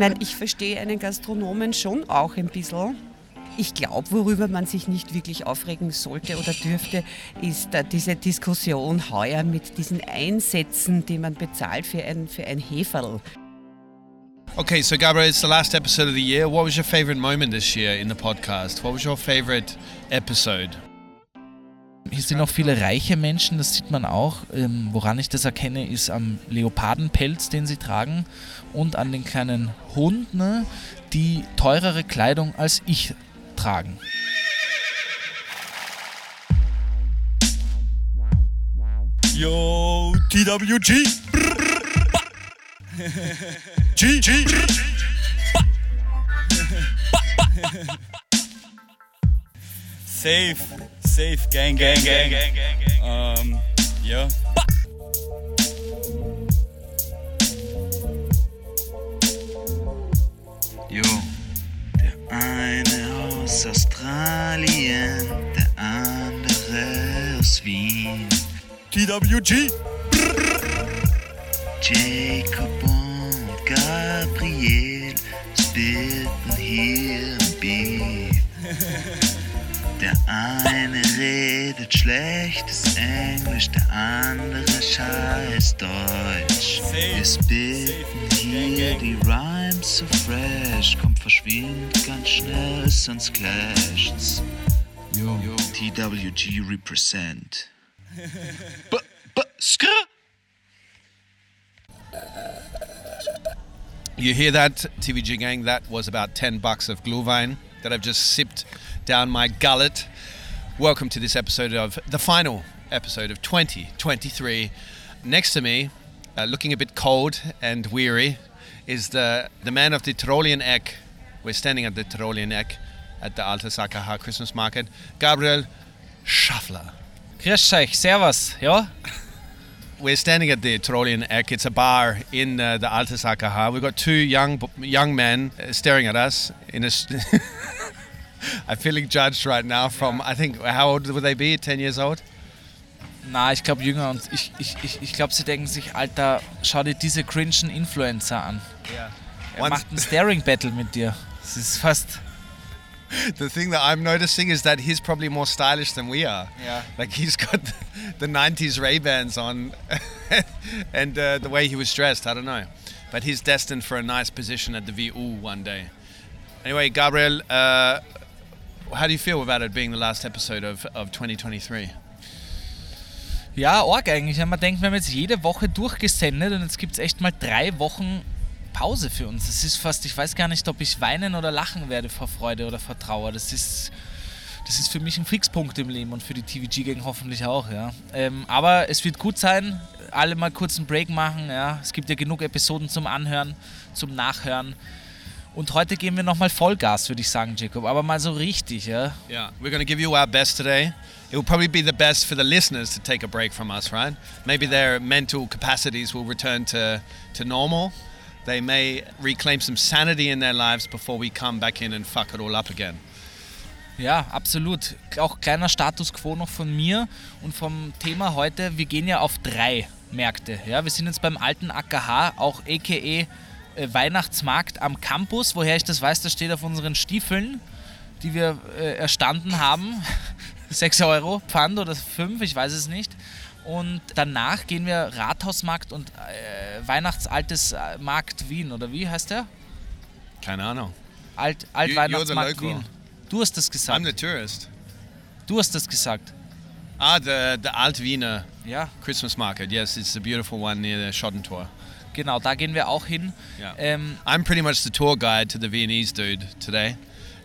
meine, ich verstehe einen Gastronomen schon auch ein bisschen. Ich glaube, worüber man sich nicht wirklich aufregen sollte oder dürfte, ist äh, diese Diskussion heuer mit diesen Einsätzen, die man bezahlt für ein, für ein Heferl. Okay, so Gabriel, it's the last episode of the year. What was your favorite moment this year in the podcast? What was your favorite episode? Hier sind auch viele reiche Menschen, das sieht man auch. Ähm, woran ich das erkenne, ist am Leopardenpelz, den sie tragen, und an den kleinen Hunden, die teurere Kleidung als ich tragen. Yo, TWG. G, G. Safe, safe, gang, gang, gang, gang, gang. Um, ja. Jo, der eine aus Australien, der andere aus Wien. TWG. Jacob und Gabriel spitten hier. Der eine redet schlechtes Englisch, der andere scheiß Deutsch. Wir spitten hier die Rhymes so fresh, kommt verschwindet ganz schnell, sonst clasht's. Yo. TWG represent. B b skr. You hear that, TVG gang? That was about 10 bucks of Glühwein that I've just sipped down my gullet. Welcome to this episode of the final episode of 2023. Next to me, uh, looking a bit cold and weary, is the, the man of the Tyrolean Eck. We're standing at the Tyrolean Eck at the Alta Sakaha Christmas market. Gabriel Schaffler. Grüß euch, servus, ja? We're standing at the Tyrolean Eck. It's a bar in uh, the Alta Sakaha. We've got two young young men uh, staring at us in a. St- I'm feeling judged right now. From I think how old would they be? Ten years old. Na, ich glaube jünger und ich, ich, ich, ich glaube, sie denken sich, Alter, schau dir diese cringen Influencer an. Yeah. Er macht ein Staring Battle mit dir. Das ist fast. the thing that I'm noticing is that he's probably more stylish than we are. Yeah. Like he's got the, the 90s Ray Bans on, and uh, the way he was dressed, I don't know. But he's destined for a nice position at the VU one day. Anyway, Gabriel, uh, how do you feel about it being the last episode of, of 2023? Ja, arg eigentlich. Man denkt, wir haben jetzt jede Woche durchgesendet und jetzt gibt es echt mal drei Wochen Pause für uns. Das ist fast, ich weiß gar nicht, ob ich weinen oder lachen werde vor Freude oder vor Trauer. Das ist, das ist für mich ein Fixpunkt im Leben und für die TVG-Gang hoffentlich auch, ja. Ähm, aber es wird gut sein, alle mal kurz einen Break machen, ja. Es gibt ja genug Episoden zum Anhören, zum Nachhören. Und heute geben wir nochmal Vollgas, würde ich sagen, Jacob. Aber mal so richtig, ja. Yeah, we're going to give you our best today. It will probably be the best for the listeners to take a break from us, right? Maybe their mental capacities will return to, to normal. They may reclaim some sanity in their lives before we come back in and fuck it all up again. Ja, absolut. Auch kleiner Status quo noch von mir und vom Thema heute. Wir gehen ja auf drei Märkte. Ja, wir sind jetzt beim alten AKH, auch äh, Weihnachtsmarkt am Campus. Woher ich das weiß, das steht auf unseren Stiefeln, die wir äh, erstanden haben. 6 Euro Pfand oder 5, ich weiß es nicht. Und danach gehen wir Rathausmarkt und äh, Weihnachtsaltes äh, Markt Wien, oder wie heißt der? Keine Ahnung. Alt, Alt Weihnachtsmarkt. Wien. Du hast das I'm gesagt. the tourist. Du hast das gesagt. Ah, the, the Alt Wiener Ja, Christmas market. Yes, it's a beautiful one near the Schottentor. Genau, da gehen wir auch hin. Yeah. Ähm, I'm pretty much the tour guide to the Viennese dude today.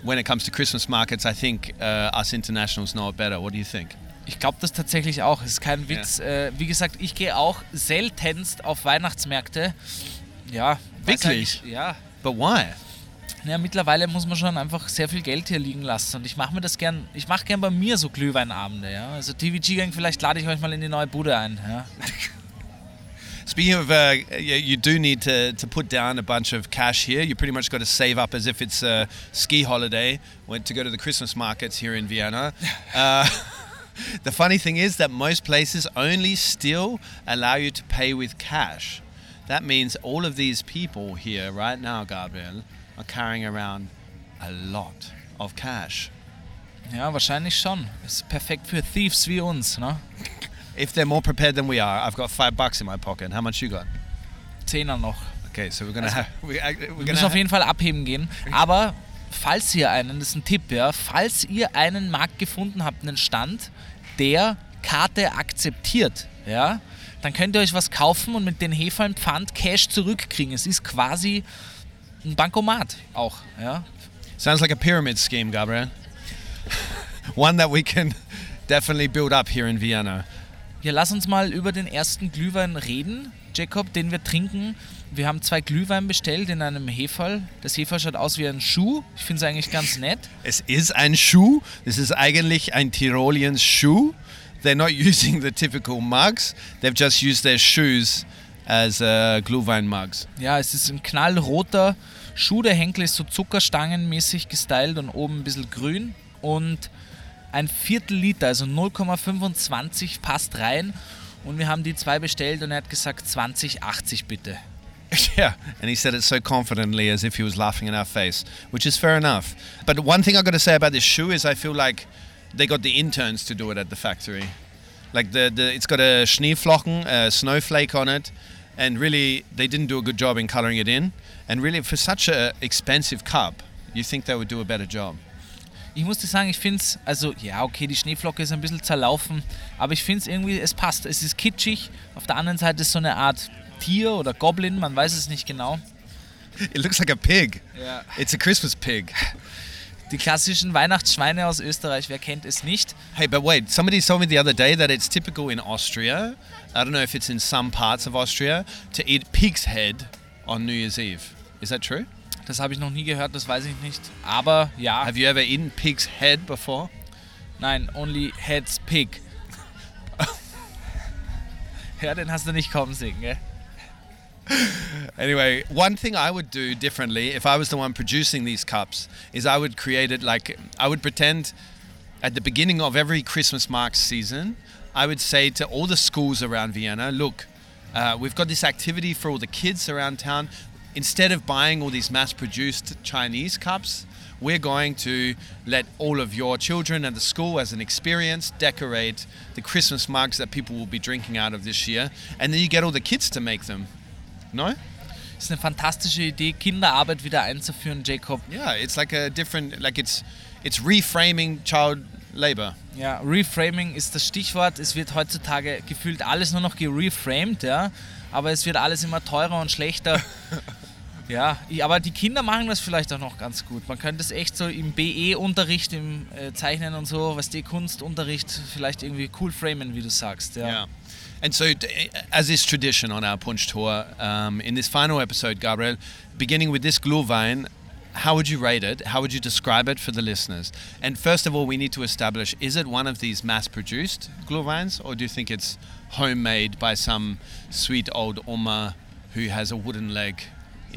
When it comes to Christmas markets, I think uh, us internationals know it better. What do you think? Ich glaube das tatsächlich auch. Es ist kein Witz. Äh, wie gesagt, ich gehe auch seltenst auf Weihnachtsmärkte. Ja. Wirklich? eigentlich- Ja. But why? Ja, mittlerweile muss man schon einfach sehr viel Geld hier liegen lassen. Und ich mache mir das gern, ich mache gern bei mir so Glühweinabende, ja. Also TVG Gang, vielleicht lade ich euch mal in die neue Bude ein, ja. Speaking of, uh, you, you do need to, to put down a bunch of cash here. You pretty much got to save up as if it's a ski holiday went to go to the Christmas markets here in Vienna. Uh, the funny thing is that most places only still allow you to pay with cash. that means all of these people here right now, Gabriel, are carrying around a lot of cash. Ja, wahrscheinlich schon. Ist perfekt für Thieves wie uns, ne? If they're more prepared than we are, I've got five bucks in my pocket. How much you got? Zehner noch. Okay, so we're gonna have we, uh, we're Wir müssen auf jeden Fall abheben gehen. Aber falls ihr einen, das ist ein Tipp, ja, falls ihr einen Markt gefunden habt, einen Stand, der Karte akzeptiert, ja, dann könnt ihr euch was kaufen und mit den Hefallen Pfand Cash zurückkriegen. Es ist quasi ein Bankomat auch, ja. Sounds like a pyramid scheme, Gabriel. One that we can definitely build up here in Vienna. Ja, lass uns mal über den ersten Glühwein reden, Jacob, den wir trinken. Wir haben zwei Glühwein bestellt in einem Hefall. Das Hefall schaut aus wie ein Schuh. Ich finde es eigentlich ganz nett. Es ist ein Schuh. This is eigentlich ein Tirolian Schuh. They're not using the typical mugs. They've just used their shoes as uh, Glühwein mugs. Ja, es ist ein knallroter Schuh. Der Henkel ist so zuckerstangenmäßig gestylt und oben ein bisschen grün. Und ein Viertel Liter, also 0,25 passt rein. Und wir haben die zwei bestellt und er hat gesagt 2080 bitte. yeah, and he said it so confidently as if he was laughing in our face, which is fair enough. But one thing I got to say about this shoe is I feel like they got the interns to do it at the factory. Like the, the it's got a Schneeflocken, a snowflake on it, and really they didn't do a good job in coloring it in. And really, for such a expensive cup, you think they would do a better job. Ich muss dir sagen, ich finde es, also ja, okay, die Schneeflocke ist ein bisschen zerlaufen, aber ich finde es irgendwie, es passt. Es ist kitschig. Auf der anderen Seite ist so eine Art Tier oder Goblin, man weiß es nicht genau. It looks like a pig. Ja. It's a Christmas pig. Die klassischen Weihnachtsschweine aus Österreich, wer kennt es nicht? Hey, but wait, somebody told me the other day that it's typical in Austria, I don't know if it's in some parts of Austria, to eat pig's head on New Year's Eve. Is that true? Das habe ich noch nie gehört, das weiß ich nicht. Aber ja, Have you ever eaten pig's head before? nein, only heads pig. ja, den hast du nicht kommen sehen, gell? Anyway, one thing I would do differently if I was the one producing these cups is I would create it like I would pretend at the beginning of every Christmas market season, I would say to all the schools around Vienna, look, uh, we've got this activity for all the kids around town. Instead of buying all these mass produced Chinese cups, we're going to let all of your children at the school as an experience decorate the Christmas mugs that people will be drinking out of this year. And then you get all the kids to make them. No? Ist eine fantastische Idee, Kinderarbeit wieder einzuführen, Jacob. Yeah, it's like a different, like it's, it's reframing child labor. Ja, Reframing ist das Stichwort. Es wird heutzutage gefühlt alles nur noch gereframed, ja. Aber es wird alles immer teurer und schlechter. ja, aber die Kinder machen das vielleicht auch noch ganz gut. Man könnte es echt so im BE-Unterricht, im äh, Zeichnen und so, was die Kunstunterricht vielleicht irgendwie cool framen, wie du sagst. Ja. Yeah. And so, d- as is tradition on our Punch Tour, um, in this final episode, Gabriel, beginning with this Glühwein, how would you rate it? How would you describe it for the listeners? And first of all, we need to establish is it one of these mass produced Glühweins, or do you think it's homemade by some sweet old Oma who has a wooden leg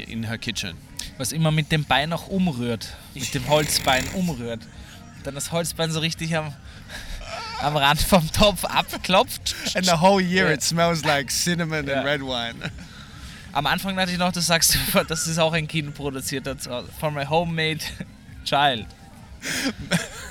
in her kitchen? Was immer mit dem Bein auch umrührt, mit dem Holzbein umrührt. Dann das Holzbein so richtig am, am Rand vom Topf abklopft. And the whole year Yeah. it smells like cinnamon Yeah. and red wine. Am Anfang dachte ich noch, du sagst, das ist auch ein Kind Hause. From a homemade child.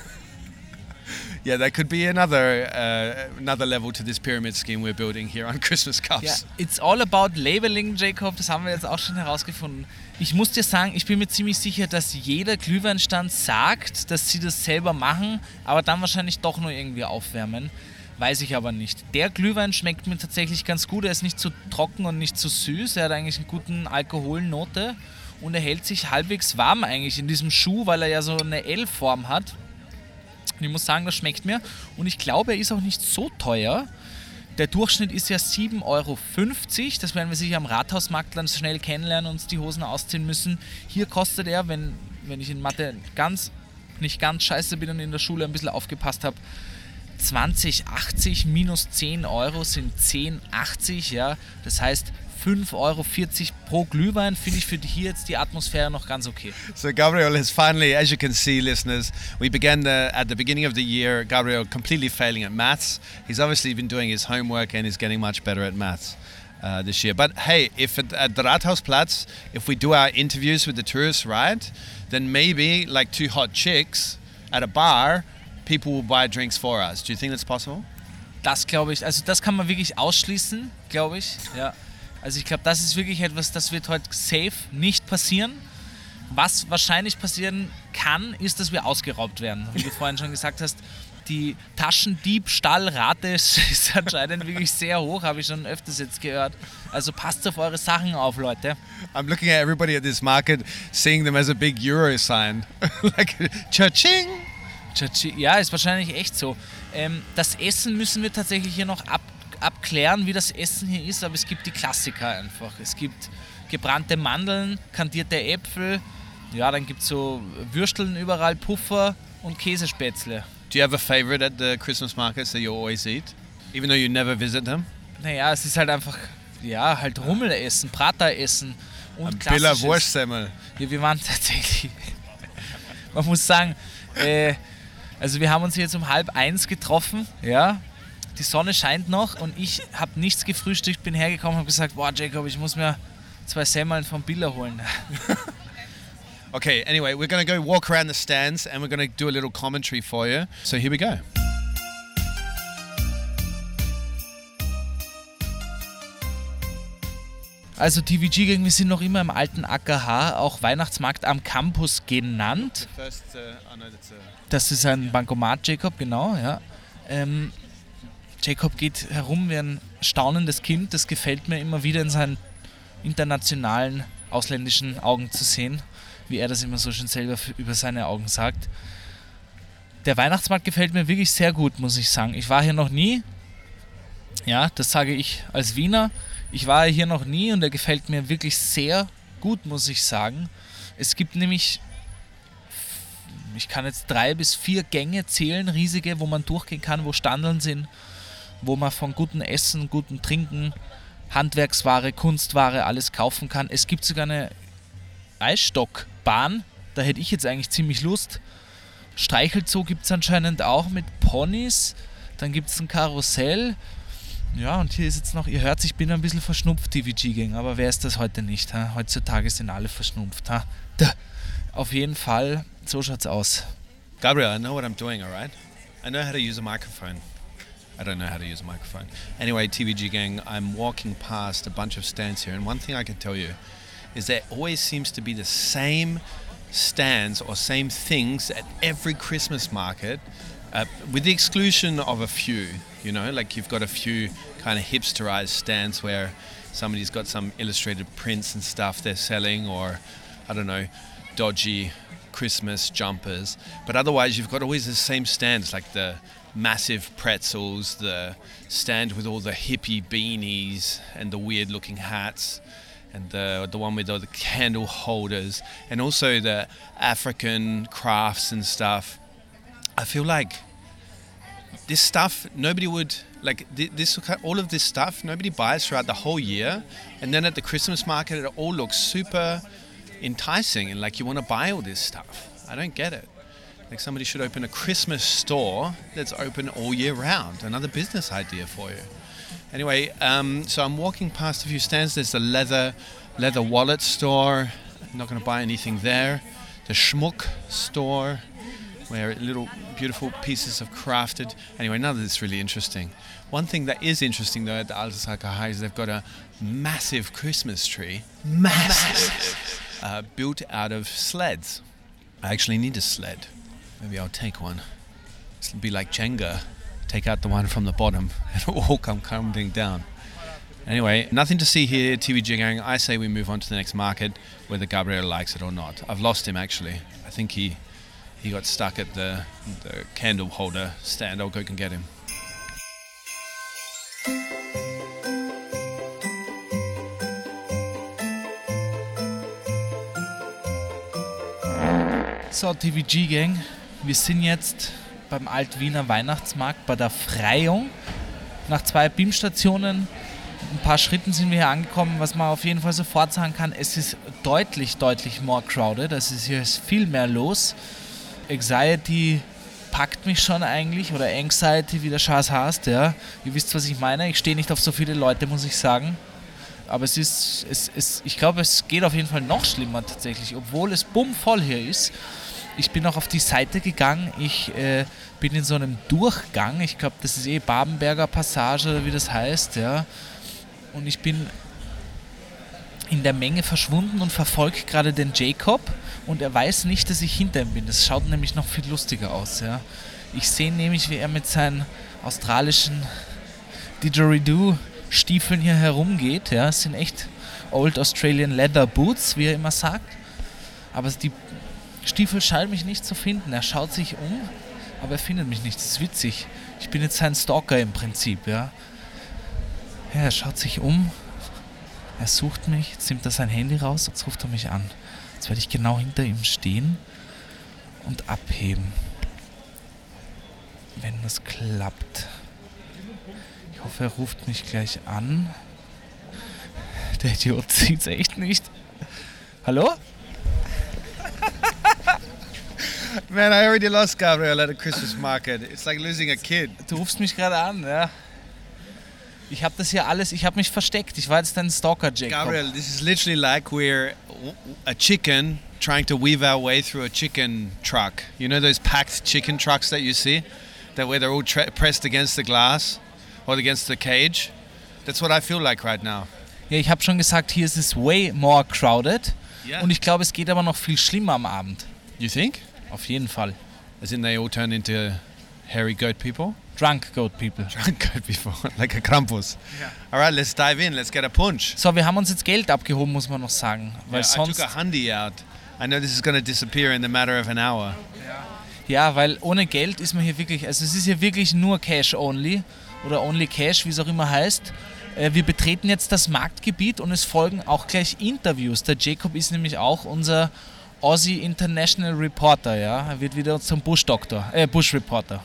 Yeah, that could be another uh, another level to this pyramid scheme we're building here on Christmas cups. Ja, it's all about labeling, Jacob. Das haben wir jetzt auch schon herausgefunden. Ich muss dir sagen, ich bin mir ziemlich sicher, dass jeder Glühweinstand sagt, dass sie das selber machen, aber dann wahrscheinlich doch nur irgendwie aufwärmen. Weiß ich aber nicht. Der Glühwein schmeckt mir tatsächlich ganz gut. Er ist nicht zu trocken und nicht zu süß. Er hat eigentlich eine gute Alkoholnote und er hält sich halbwegs warm eigentlich in diesem Schuh, weil er ja so eine L-Form hat. Und ich muss sagen, das schmeckt mir. Und ich glaube, er ist auch nicht so teuer. Der Durchschnitt ist ja 7,50 Euro. Das werden wir sicher am Rathausmarkt dann schnell kennenlernen und uns die Hosen ausziehen müssen. Hier kostet er, wenn, wenn ich in Mathe ganz, nicht ganz scheiße bin und in der Schule ein bisschen aufgepasst habe, 20,80 minus 10 Euro sind 10,80. Ja? Das heißt 5,40 Euro pro Glühwein finde ich für hier jetzt die Atmosphäre noch ganz okay. So Gabriel has finally, as you can see, listeners, we began the, at the beginning of the year. Gabriel completely failing at maths. He's obviously been doing his homework and he's getting much better at maths. uh, this year. But hey, if at, at the Rathausplatz, if we do our interviews with the tourists, right, then maybe like two hot chicks at a bar, people will buy drinks for us. Do you think that's possible? Das glaube ich, also das kann man wirklich ausschließen, glaube ich. Ja. Also ich glaube, das ist wirklich etwas, das wird heute safe nicht passieren. Was wahrscheinlich passieren kann, ist, dass wir ausgeraubt werden. Wie du vorhin schon gesagt hast, die Taschendiebstahlrate ist, anscheinend wirklich sehr hoch, habe ich schon öfters jetzt gehört. Also passt auf eure Sachen auf, Leute. I'm looking at everybody at this market, seeing them as a big Euro sign. like, cha-ching! Chachi- Ja, ist wahrscheinlich echt so. Ähm, das Essen müssen wir tatsächlich hier noch ab, abklären, wie das Essen hier ist, aber es gibt die Klassiker einfach. Es gibt gebrannte Mandeln, kandierte Äpfel, ja, dann gibt es so Würsteln überall, Puffer und Käsespätzle. Do you have a favorite at the Christmas markets that you always eat? Even though you never visit them? Naja, es ist halt einfach, ja, halt Rummelessen, Prateressen und Ein Billa klassisches. Wurstsemmel. Ja, wir waren tatsächlich. Man muss sagen, äh, also wir haben uns jetzt um halb eins getroffen, ja. Die Sonne scheint noch und ich habe nichts gefrühstückt, bin hergekommen und habe gesagt, boah Jacob, ich muss mir zwei Semmeln vom Billa holen. Okay, anyway, we're to go walk around the stands and we're to do a little commentary for you. So here we go. Also TVG Gang, wir sind noch immer im alten AKH, auch Weihnachtsmarkt am Campus genannt. Uh, Das ist ein Bankomat, Jacob, genau, ja. Ähm, Jacob geht herum wie ein staunendes Kind. Das gefällt mir immer wieder in seinen internationalen, ausländischen Augen zu sehen, wie er das immer so schön selber über seine Augen sagt. Der Weihnachtsmarkt gefällt mir wirklich sehr gut, muss ich sagen. Ich war hier noch nie. Ja, das sage ich als Wiener. Ich war hier noch nie und er gefällt mir wirklich sehr gut, muss ich sagen. Es gibt nämlich ich kann jetzt drei bis vier Gänge zählen, riesige, wo man durchgehen kann, wo Standeln sind, wo man von gutem Essen, gutem Trinken, Handwerksware, Kunstware, alles kaufen kann. Es gibt sogar eine Eisstockbahn, da hätte ich jetzt eigentlich ziemlich Lust. Streichelzoo gibt es anscheinend auch mit Ponys. Dann gibt es ein Karussell. Ja, und hier ist jetzt noch, ihr hört, ich bin ein bisschen verschnupft, TVG-Gang, aber wer ist das heute nicht? Ha? Heutzutage sind alle verschnupft. Ha? Auf jeden Fall, so schaut's aus. Gabriel, I know what I'm doing, all right? I know how to use a microphone. I don't know how to use a microphone. Anyway, TVG gang, I'm walking past a bunch of stands here, and one thing I can tell you is there always seems to be the same stands or same things at every Christmas market, uh, with the exclusion of a few. You know, like you've got a few kind of hipsterized stands where somebody's got some illustrated prints and stuff they're selling, or I don't know, dodgy Christmas jumpers. But otherwise, you've got always the same stands, like the massive pretzels, the stand with all the hippie beanies and the weird looking hats, and the, the one with all the candle holders, and also the African crafts and stuff. I feel like this stuff nobody would like this all of this stuff nobody buys throughout the whole year. And then at the christmas market it all looks super enticing and like you want to buy all this stuff. I don't get it like somebody should open a christmas store that's open all year round another business idea for you anyway um, so i'm walking past a few stands there's a leather leather wallet store i'm not going to buy anything there the schmuck store where little beautiful pieces of crafted. Anyway, none of this is really interesting. One thing that is interesting though at the Altas High is they've got a massive Christmas tree, massive, uh, built out of sleds. I actually need a sled. Maybe I'll take one. It'll be like Jenga. Take out the one from the bottom and it'll all come crumbling down. Anyway, nothing to see here, TVG gang. I say we move on to the next market, whether Gabriel likes it or not. I've lost him actually. I think he he got stuck at the, the candle holder stand. I'll go and get him. So, TVG Gang, wir sind jetzt beim Altwiener Weihnachtsmarkt bei der Freiung. Nach zwei Beamstationen, ein paar Schritten sind wir hier angekommen, was man auf jeden Fall sofort sagen kann, es ist deutlich, deutlich more crowded. Es ist hier viel mehr los. Anxiety packt mich schon eigentlich, oder Anxiety, wie der Schatz heißt, ja. Ihr wisst, was ich meine. Ich stehe nicht auf so viele Leute, muss ich sagen. Aber es ist, es, es, ich glaube, es geht auf jeden Fall noch schlimmer tatsächlich, obwohl es bummvoll hier ist. Ich bin auch auf die Seite gegangen. Ich äh, bin in so einem Durchgang. Ich glaube, das ist eh Babenberger Passage oder wie das heißt, ja. Und ich bin in der Menge verschwunden und verfolge gerade den Jacob und er weiß nicht, dass ich hinter ihm bin. Das schaut nämlich noch viel lustiger aus, ja. Ich sehe nämlich, wie er mit seinen australischen Didgeridoo Stiefeln hier herumgeht. Ja, es sind echt Old Australian Leather Boots, wie er immer sagt. Aber die Stiefel scheinen mich nicht zu finden. Er schaut sich um, aber er findet mich nicht. Das ist witzig. Ich bin jetzt sein Stalker im Prinzip, ja. ja er schaut sich um. Er sucht mich. Jetzt nimmt er sein Handy raus. Jetzt ruft er mich an. Jetzt werde ich genau hinter ihm stehen und abheben. Wenn das klappt. Ich hoffe, er ruft mich gleich an. Der Idiot sieht's echt nicht. Hallo? Man, I already lost Gabriel at a Christmas market. It's like losing a kid. Du rufst mich gerade an, ja. Ich habe das hier alles, ich habe mich versteckt. Ich war jetzt dein Stalker, Jacob. Gabriel, this is literally like we're a chicken trying to weave our way through a chicken truck. You know those packed chicken trucks that you see? That where they're all pressed against the glass or against the cage? That's what I feel like right now. Ja, ich habe schon gesagt, hier ist es way more crowded. Yeah. Und ich glaube, es geht aber noch viel schlimmer am Abend. You think? Auf jeden Fall. As in they all turn into hairy goat people? Drunk Goat People. Drunk goat people, like a Krampus. All right, let's dive in. Let's get a punch. So, wir haben uns jetzt Geld abgehoben, muss man noch sagen. Weil Yeah, I sonst. took a handy out. I know this is going to disappear in the matter of an hour. Ja, weil ohne Geld ist man hier wirklich, also es ist hier wirklich nur Cash only oder only Cash, wie es auch immer heißt. Äh, Wir betreten jetzt das Marktgebiet und es folgen auch gleich Interviews. Der Jacob ist nämlich auch unser Aussie International Reporter, ja. Er wird wieder zum Bush-Doktor, äh, Bush-Reporter.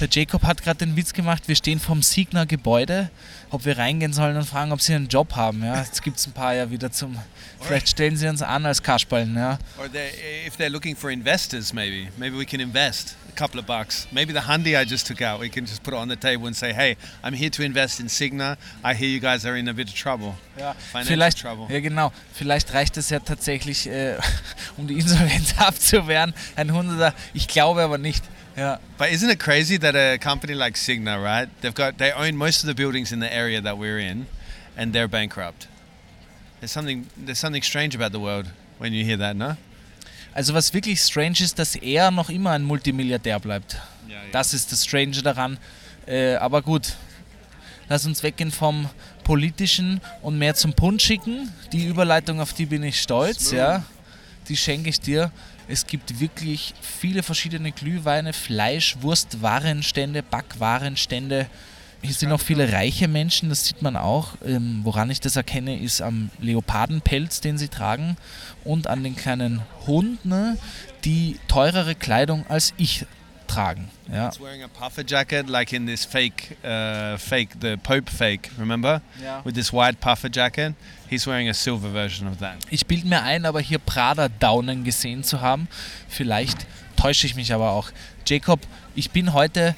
Der Jacob hat gerade den Witz gemacht, wir stehen vom Signer Gebäude, ob wir reingehen sollen und fragen, ob sie einen Job haben. Ja. Jetzt gibt es ein paar ja wieder zum. Vielleicht stellen sie uns an als Kasperlen, ja. Or they, if they're looking for investors, maybe. Maybe we can invest a couple of bucks. Maybe the handy I just took out, we can just put it on the table and say, hey, I'm here to invest in Signa. I hear you guys are in a bit of trouble. Ja, Financial vielleicht, trouble. ja genau, vielleicht reicht es ja tatsächlich, äh, um die Insolvenz abzuwehren, ein Hunderter. Ich glaube aber nicht. Ja. But isn't it crazy that a company like Signa, right? They've got they own most of the buildings in the area that we're in, and they're bankrupt. There's something there's something strange about the world when you hear that, no? Also was wirklich strange ist, dass er noch immer ein Multimilliardär bleibt. Yeah, Das ist das Strange daran. Äh, aber gut, lass uns weggehen vom Politischen und mehr zum Punschigen. Die Überleitung, auf die bin ich stolz, ja. Die schenke ich dir. Es gibt wirklich viele verschiedene Glühweine, Fleisch, Wurst, Warenstände, Backwarenstände. Hier sind auch viele reiche Menschen, das sieht man auch. Ähm, woran ich das erkenne, ist am Leopardenpelz, den sie tragen und an den kleinen Hunden, die teurere Kleidung als ich tragen. Ja. He's wearing a puffer jacket, like in this fake, uh, fake, the Pope fake. Remember, Ja. with this white puffer jacket. He's wearing a silver version of that. Ich bilde mir ein, aber hier Prada-Daunen gesehen zu haben. Vielleicht täusche ich mich aber auch. Jacob, ich bin heute,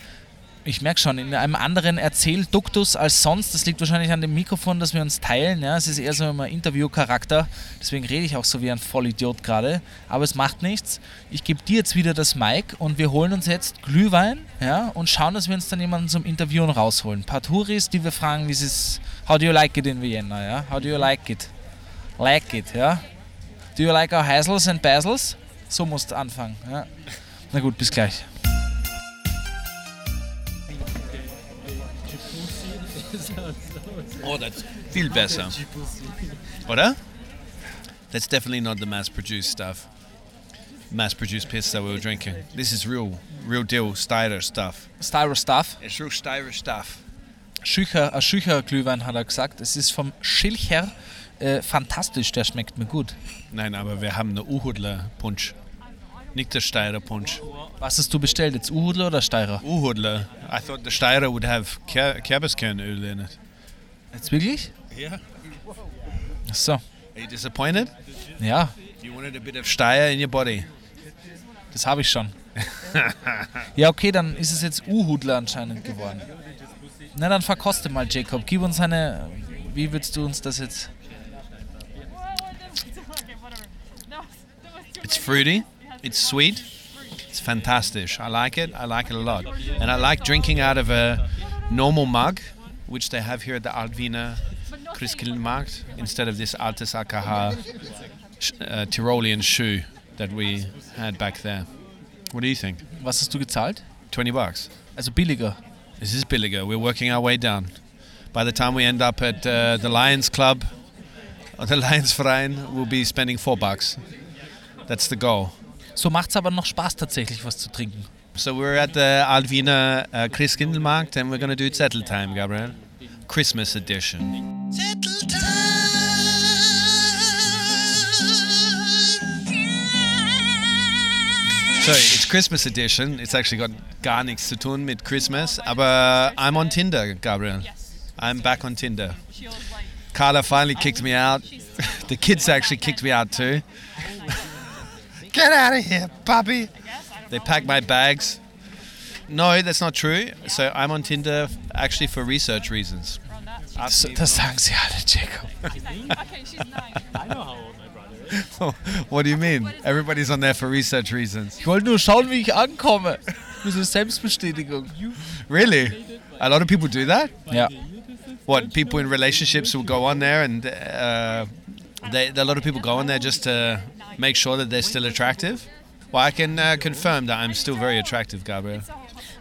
ich merke schon, in einem anderen Erzählduktus als sonst. Das liegt wahrscheinlich an dem Mikrofon, das wir uns teilen. Ja, es ist eher so immer Interviewcharakter. Deswegen rede ich auch so wie ein Vollidiot gerade. Aber es macht nichts. Ich gebe dir jetzt wieder das Mic und wir holen uns jetzt Glühwein ja, und schauen, dass wir uns dann jemanden zum Interviewen rausholen. Ein paar Touris, die wir fragen, wie es. How do you like it in Vienna? Ja? How do you like it? Like it, ja? Do you like our Hassels and Basels? So musst du anfangen. Ja. Na gut, bis gleich. Oh, that's viel besser. Oder? That's definitely not the mass-produced stuff. Mass-produced piss that we were drinking. This is real, real deal Steyr stuff. Styro Stuff. It's real Steyr stuff. Schücher, ein Schücher Glühwein hat er gesagt. Es ist vom Schilcher. Äh, fantastisch, der schmeckt mir gut. Nein, aber wir haben eine Uhudler Punsch. Nicht der Steyrer Punsch. Was hast du bestellt? Jetzt Uhudler oder Steirer? Uhudler. I thought the Steyrer would have Ker Kerbiskernöl in it. Jetzt wirklich? Yeah. Ach so. Are you disappointed? Ja, You wanted a bit of Steyr in your body. das habe ich schon. ja, okay, dann ist es jetzt Uhudler anscheinend geworden. Na, dann verkoste mal, Jacob. Gib uns eine wie würdest du uns das jetzt... It's fruity, it's sweet, it's fantastic. I like it, I like it a lot. And I like drinking out of a normal mug, which they have here at the Altvina Christkindlmarkt, instead of this Altes AKH uh, Tyrolean shoe that we had back there. What do you think? Was hast du gezahlt? 20 bucks. Also billiger. This is billiger. We're working our way down. By the time we end up at uh, the Lions Club or the Lions Verein, we'll be spending four bucks. That's the goal. So macht's aber noch Spaß tatsächlich, was zu trinken. So we're at the Alvina uh, Christkindlmarkt and we're going to do Zettel time, Gabriel. Christmas edition. So it's Christmas edition. It's actually got gar nichts zu tun mit Christmas, aber I'm on Tinder, Gabriel. I'm back on Tinder. Carla finally kicked me out. the kids actually kicked me out too. Get out of here, puppy. They pack my bags. No, that's not true. So I'm on Tinder actually for research reasons. Das, das sagen sie alle, Jacob. what do you mean? Everybody's on there for research reasons. Ich wollte nur schauen, wie ich ankomme. Für so Selbstbestätigung. Really? A lot of people do that? Yeah. What, people in relationships will go on there and uh, they, a lot of people go on there just to make sure that they're still attractive? Well, I can uh, confirm that I'm still very attractive, Gabriel.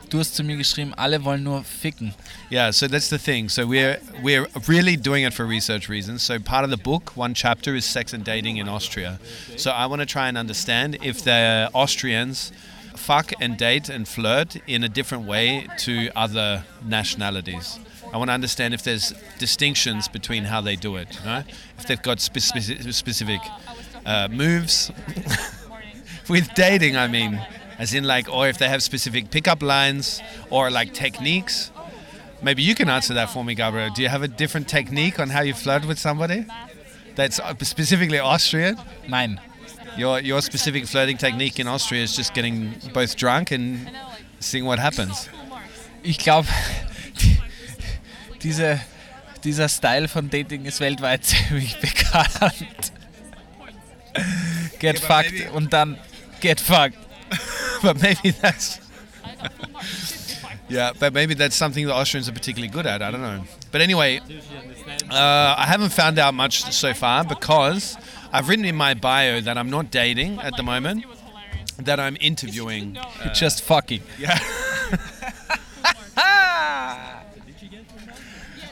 Du hast zu mir geschrieben, alle wollen nur ficken. Yeah, so that's the thing. So we're we're really doing it for research reasons. So part of the book, one chapter is sex and dating in Austria. So I want to try and understand if the Austrians fuck and date and flirt in a different way to other nationalities. I want to understand if there's distinctions between how they do it. You know? If they've got spe- speci- specific uh, moves with dating, I mean, as in like, or if they have specific pickup lines or like techniques. Maybe you can answer that for me, Gabriel. Do you have a different technique on how you flirt with somebody that's uh, specifically Austrian? Nein. Your your specific flirting technique in Austria is just getting both drunk and seeing what happens. Ich glaube, die, diese, dieser Style von Dating ist weltweit ziemlich bekannt. Get aber fucked und dann get fucked. but maybe that's yeah, but maybe that's something the Austrians are particularly good at. I don't know. But anyway, uh, I haven't found out much so far because I've written in my bio that I'm not dating at the moment. That I'm interviewing. uh, Just fucking. Yeah.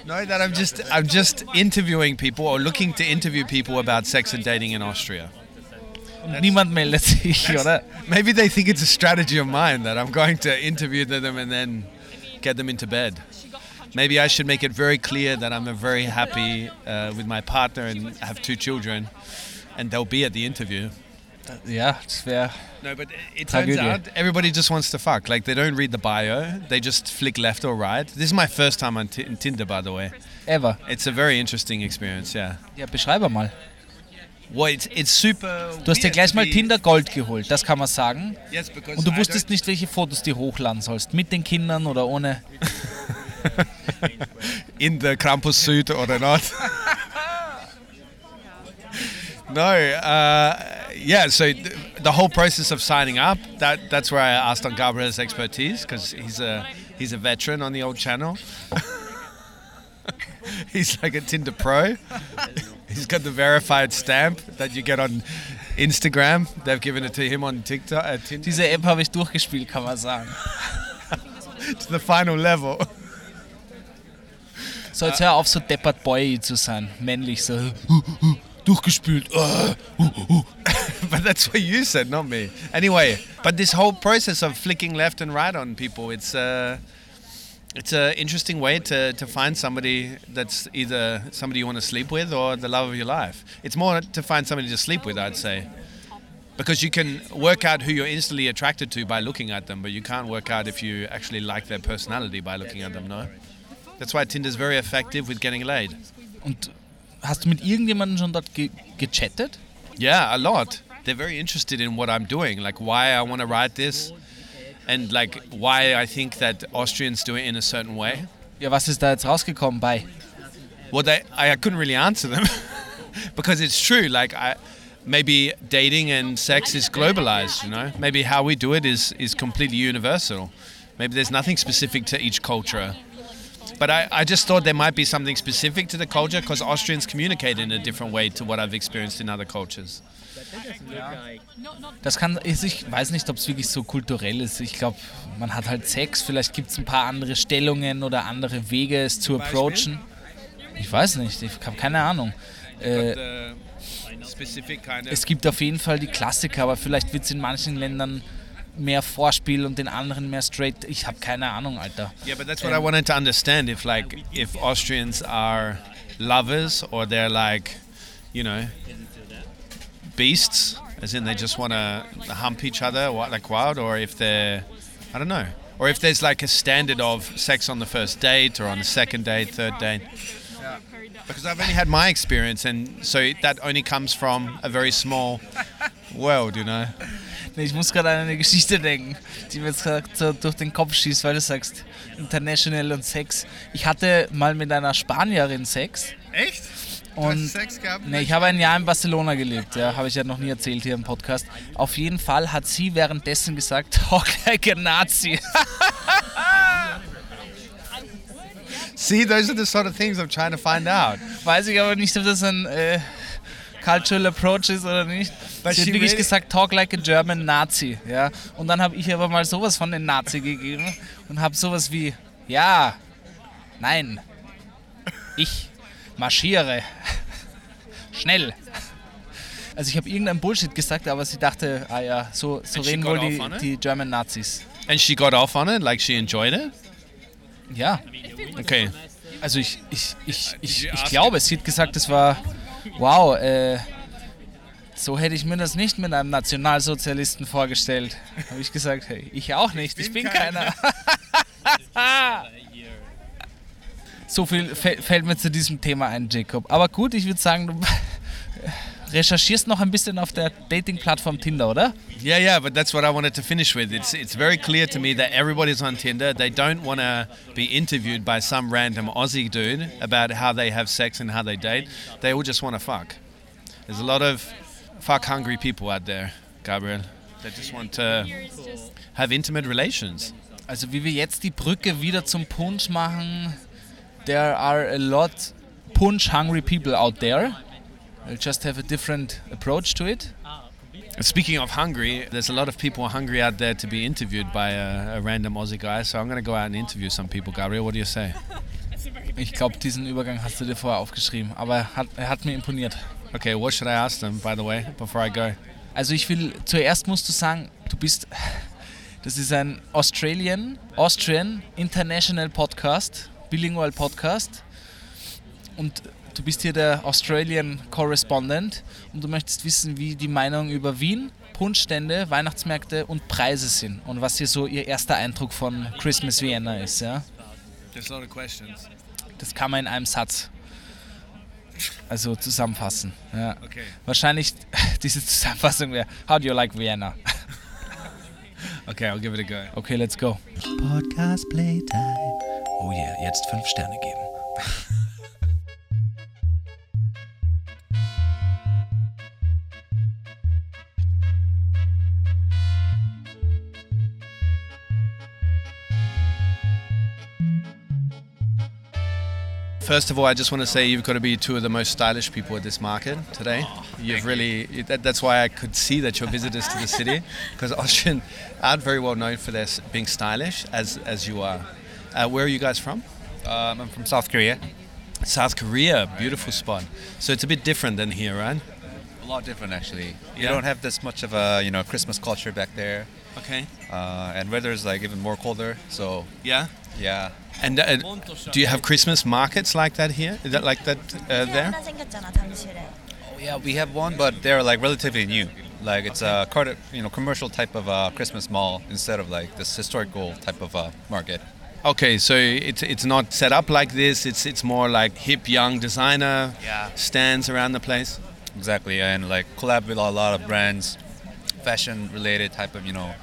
no, that I'm just I'm just interviewing people or looking to interview people about sex and dating in Austria. Niemand meldet sich, oder? Maybe they think it's a strategy of mine that I'm going to interview them and then get them into bed. Maybe I should make it very clear that I'm very happy uh, with my partner and have two children, and they'll be at the interview. Yeah, das wäre. No, but it turns out everybody just wants to fuck. Like they don't read the bio; they just flick left or right. This is my first time on Ti- Tinder, by the way. Ever. It's a very interesting experience. Yeah. Ja, beschreibe mal. Well, it's, it's super. Du hast dir gleich mal Tinder Gold geholt, das kann man sagen. Yes, Und du wusstest nicht, welche Fotos du hochladen sollst. Mit den Kindern oder ohne. in the Krampus suit or not. no, uh, yeah. So th- the whole process of signing up, that that's where I asked on Gabriel's expertise because he's a he's a veteran on the old channel. he's like a Tinder pro. He's got the verified stamp that you get on Instagram. They've given it to him on TikTok. Uh, Diese App habe ich durchgespielt, kann man sagen. to the final level. So, jetzt hör auf, so deppert boy zu sein. Männlich, so. Durchgespielt. äh, but that's what you said, not me. Anyway, but this whole process of flicking left and right on people, it's uh, it's an interesting way to, to find somebody that's either somebody you want to sleep with or the love of your life. It's more to find somebody to sleep with, I'd say. Because you can work out who you're instantly attracted to by looking at them, but you can't work out if you actually like their personality by looking at them, no? That's why Tinder's very effective with getting laid. Und hast du mit irgendjemandem schon dort ge gechattet? Yeah, a lot. They're very interested in what I'm doing, like why I want to write this, and like why I think that Austrians do it in a certain way. Ja, was ist da jetzt rausgekommen bei? Well, they, I, I couldn't really answer them because it's true. Like, I, maybe dating and sex is globalized. You know, maybe how we do it is is completely universal. Maybe there's nothing specific to each culture. But I, I just thought there might be something specific to the culture because Austrians communicate in a different way to what I've experienced in other cultures. Das kann, ist- ich weiß nicht, ob es wirklich so kulturell ist. Ich glaube, man hat halt Sex, vielleicht gibt es ein paar andere Stellungen oder andere Wege, es zu approachen. Ich weiß nicht, ich habe keine Ahnung. Äh, of es gibt auf jeden Fall die Klassiker, aber vielleicht wird es in manchen Ländern mehr Vorspiel und in anderen mehr straight. Ich habe keine Ahnung, Alter. Yeah, but that's what I ähm, wanted to understand. If like if Austrians are lovers or they're like, you know, beasts, as in they just want to hump each other like wild, or if they're, I don't know, or if there's like a standard of sex on the first date or on the second date, third date. Because I've only had my experience, and so that only comes from a very small world, you know. Nee, Ich muss gerade an eine Geschichte denken, die mir jetzt gerade so durch den Kopf schießt, weil du sagst, international und Sex. Ich hatte mal mit einer Spanierin Sex. Echt? Und Sex gehabt? Nee, ich habe ein Jahr in Barcelona gelebt, ja, habe ich ja noch nie erzählt hier im Podcast. Auf jeden Fall hat sie währenddessen gesagt, talk like a Nazi. See, those are the sort of things I'm trying to find out. Weiß ich aber nicht, ob das ein äh, cultural approach ist oder nicht. But sie hat wirklich gesagt, talk like a German Nazi. Ja? Und dann habe ich aber mal sowas von den Nazi gegeben und habe sowas wie, ja, nein, ich marschiere, schnell. Also ich habe irgendein Bullshit gesagt, aber sie dachte, ah ja, so, so reden wohl die, die German Nazis. And she got off on it, like she enjoyed it. Ja, Okay. also ich, ich, ich, ich, ich glaube, sie hat gesagt, es war, wow, äh, so hätte ich mir das nicht mit einem Nationalsozialisten vorgestellt. Habe ich gesagt, hey, ich auch nicht, ich bin keiner. so viel fä- fällt mir zu diesem Thema ein, Jacob. Aber gut, ich würde sagen, du recherchierst noch ein bisschen auf der Dating-Plattform Tinder, oder? Yeah, yeah, but that's what I wanted to finish with. It's it's very clear to me that everybody's on Tinder. They don't want to be interviewed by some random Aussie dude about how they have sex and how they date. They all just want to fuck. There's a lot of fuck hungry people out there, Gabriel. They just want to have intimate relations. Also wie wir jetzt die Brücke wieder zum Punsch machen, there are a lot punch hungry people out there. They'll just have a different approach to it. Speaking of hungry, there's a lot of people hungry out there to be interviewed by a, a random Aussie guy. So I'm going to go out and interview some people. Gabriel, what do you say? Ich glaube, diesen Übergang hast du dir vorher aufgeschrieben, aber er hat, er hat mir imponiert. Okay, what should I ask them, by the way, before I go? Also ich will, zuerst musst du sagen, du bist, das ist ein Australian, Austrian International Podcast, Bilingual Podcast und du bist hier der Australian Correspondent und du möchtest wissen, wie die Meinung über Wien, Punschstände, Weihnachtsmärkte und Preise sind und was hier so ihr erster Eindruck von Christmas Vienna ist, ja? There's a lot of questions. Das kann man in einem Satz also zusammenfassen, ja. Okay. Wahrscheinlich diese Zusammenfassung wäre, how do you like Vienna? Okay, I'll give it a go. Okay, let's go. Podcast Playtime. Oh yeah, jetzt fünf Sterne geben. First of all, I just want to say you've got to be two of the most stylish people at this market today. you've really, that, that's why I could see that you're visitors to the city, because Austrian aren't very well known for their being stylish, as, as you are. Uh, where are you guys from? Um, I'm from South Korea. South Korea, beautiful spot. So it's a bit different than here, right? A lot different, actually. You Yeah. don't have this much of a you know Christmas culture back there, Okay. uh, and weather is like even more colder. So Yeah. Yeah. And uh, do you have Christmas markets like that here? Is that like that uh, there? Oh yeah, we have one, but they're like relatively new. Like it's uh, a you know commercial type of a Christmas mall instead of like this historical type of a market. Okay, so it's it's not set up like this. It's it's more like hip young designer yeah. stands around the place. Exactly, and like collab with a lot of brands, fashion related type of you know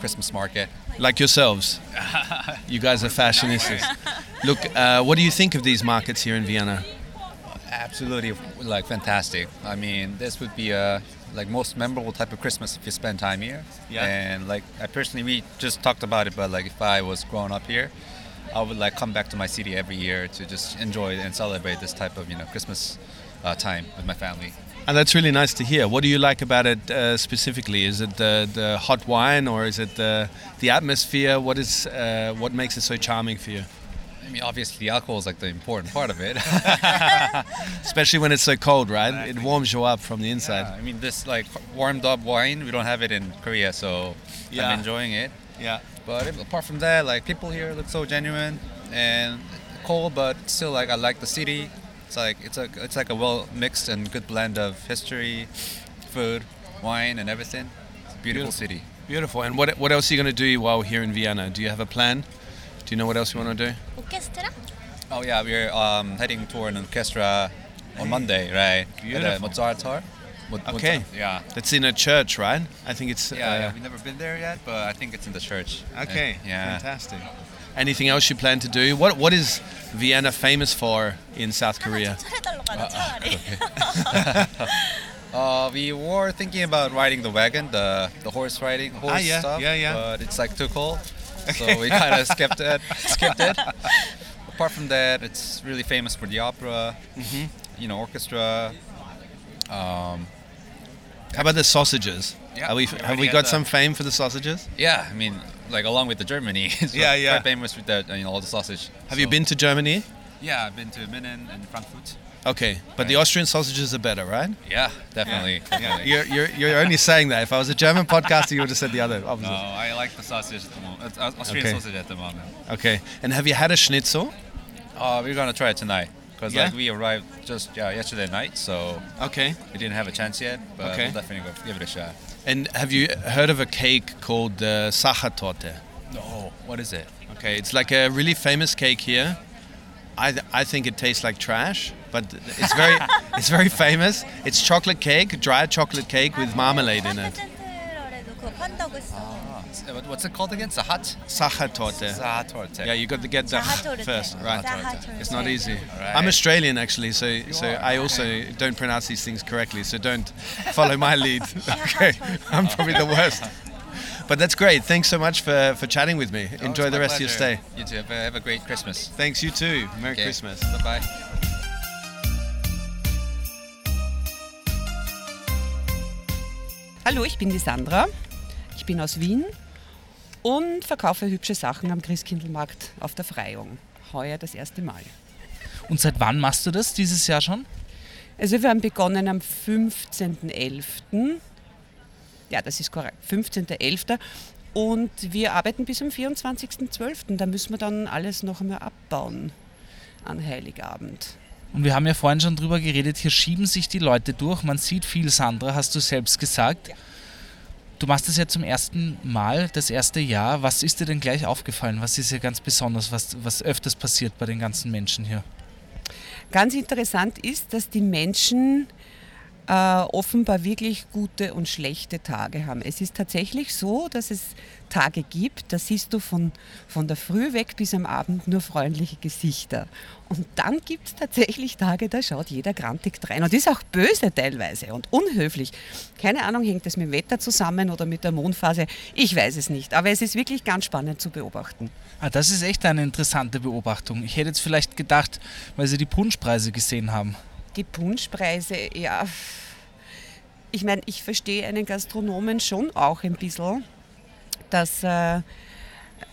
Christmas market like yourselves. you guys are fashionistas. Look, uh, what do you think of these markets here in Vienna? Absolutely, like fantastic. I mean, this would be a like most memorable type of Christmas if you spend time here. Yeah. And like I personally, we just talked about it, but like if I was growing up here, I would like come back to my city every year to just enjoy and celebrate this type of you know Christmas uh, time with my family. And that's really nice to hear. What do you like about it uh, specifically? Is it the, the hot wine or is it the, the atmosphere? What is uh, what makes it so charming for you? I mean, obviously the alcohol is like the important part of it. Especially when it's so cold, right? It warms you up from the Yeah, inside. I mean, this like warmed up wine, we don't have it in Korea, so Yeah. I'm enjoying it. Yeah. But if- apart from that, like people here look so genuine and cold, but still like I like the city. It's like it's a it's like a well mixed and good blend of history, food, wine, and everything. It's a beautiful, beautiful. city. Beautiful. And what what else are you going to do while here in Vienna? Do you have a plan? Do you know what else you want to do? Orchestra. Oh yeah, we're um, heading toward an orchestra on Monday, right? Beautiful. At Mozart tour. Okay. Yeah. That's in a church, right? I think it's. Yeah, uh, yeah, We've never been there yet, but I think it's in the church. Okay. Uh, yeah. Fantastic. Anything else you plan to do? What What is Vienna famous for in South Korea? Uh, we were thinking about riding the wagon, the, the horse riding, horse ah, yeah, stuff, yeah, yeah. but it's like too cold, so we kind of skipped it. Skipped it. Apart from that, it's really famous for the opera, mm-hmm. you know, orchestra. Um, How about the sausages? Yeah, have we, have we got some fame for the sausages? Yeah, I mean, like along with the Germany, it's Yeah, yeah. quite famous with that, you know, all the sausage. Have you been to Germany? Yeah, I've been to Minden and Frankfurt. Okay, but the Austrian sausages are better, right? Yeah, definitely. definitely. You're, you're, you're only saying that. If I was a German podcaster, you would have said the other No. I like the sausage at the moment. Uh, Austrian Okay. sausage at the moment. Okay, and have you had a schnitzel? Uh, we're gonna try it tonight because Yeah? like we arrived just yeah, yesterday night, so Okay. we didn't have a chance yet. But Okay. we'll definitely go give it a shot. And have you heard of a cake called uh, Sachertorte? No, what is it? Okay, it's like a really famous cake here. I, th- I think it tastes like trash, but it's very it's very famous. It's chocolate cake, dry chocolate cake with marmalade in it ah, what's it called again? Sahat? Sahatorte. Sahatorte. Yeah, you got to get the first, right? Sahatorte. It's not easy. Right. I'm Australian actually, so you so are, I also okay. don't pronounce these things correctly. So don't follow my lead. okay, I'm probably the worst. But that's great. Thanks so much for, for chatting with me. Oh, Enjoy the rest pleasure. of your stay. You too. Have a, have a, great Christmas. Thanks. You too. Merry okay. Christmas. Bye bye. Hallo, ich bin die Sandra. Ich bin aus Wien und verkaufe hübsche Sachen am Christkindlmarkt auf der Freiung. Heuer das erste Mal. Und seit wann machst du das dieses Jahr schon? Also wir haben begonnen am 15.11. Ja, das ist korrekt. 15.11. Und wir arbeiten bis am 24.12. Da müssen wir dann alles noch einmal abbauen an Heiligabend. Und wir haben ja vorhin schon drüber geredet, hier schieben sich die Leute durch. Man sieht viel, Sandra, hast du selbst gesagt. Du machst das ja zum ersten Mal, das erste Jahr. Was ist dir denn gleich aufgefallen? Was ist hier ganz besonders, was, was öfters passiert bei den ganzen Menschen hier? Ganz interessant ist, dass die Menschen äh, offenbar wirklich gute und schlechte Tage haben. Es ist tatsächlich so, dass es Tage gibt, da siehst du von, von der Früh weg bis am Abend nur freundliche Gesichter. Und dann gibt es tatsächlich Tage, da schaut jeder grantig drein und ist auch böse teilweise und unhöflich. Keine Ahnung, hängt das mit dem Wetter zusammen oder mit der Mondphase? Ich weiß es nicht, aber es ist wirklich ganz spannend zu beobachten. Ah, das ist echt eine interessante Beobachtung. Ich hätte jetzt vielleicht gedacht, weil sie die Punschpreise gesehen haben. Die Punschpreise, ja. Ich meine, ich verstehe einen Gastronomen schon auch ein bisschen, dass äh,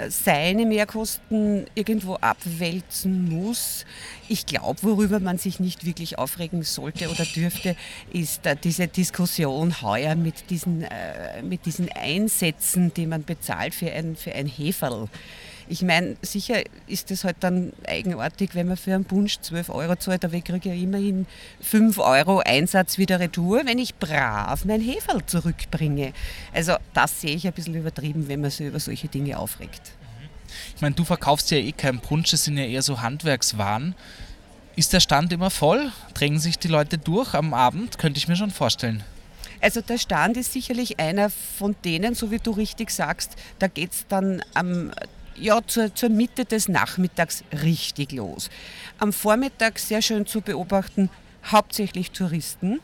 seine Mehrkosten irgendwo abwälzen muss. Ich glaube, worüber man sich nicht wirklich aufregen sollte oder dürfte, ist äh, diese Diskussion heuer mit diesen, äh, mit diesen Einsätzen, die man bezahlt für ein, für ein Heferl. Ich meine, sicher ist es halt dann eigenartig, wenn man für einen Punsch 12 Euro zahlt, aber ich kriege ja immerhin 5 Euro Einsatz wieder retour, wenn ich brav mein Heferl zurückbringe. Also das sehe ich ein bisschen übertrieben, wenn man sich über solche Dinge aufregt. Ich meine, du verkaufst ja eh keinen Punsch, das sind ja eher so Handwerkswaren. Ist der Stand immer voll? Drängen sich die Leute durch am Abend? Könnte ich mir schon vorstellen. Also der Stand ist sicherlich einer von denen, so wie du richtig sagst, da geht es dann am ja, zur, zur Mitte des Nachmittags richtig los. Am Vormittag sehr schön zu beobachten, hauptsächlich Touristen,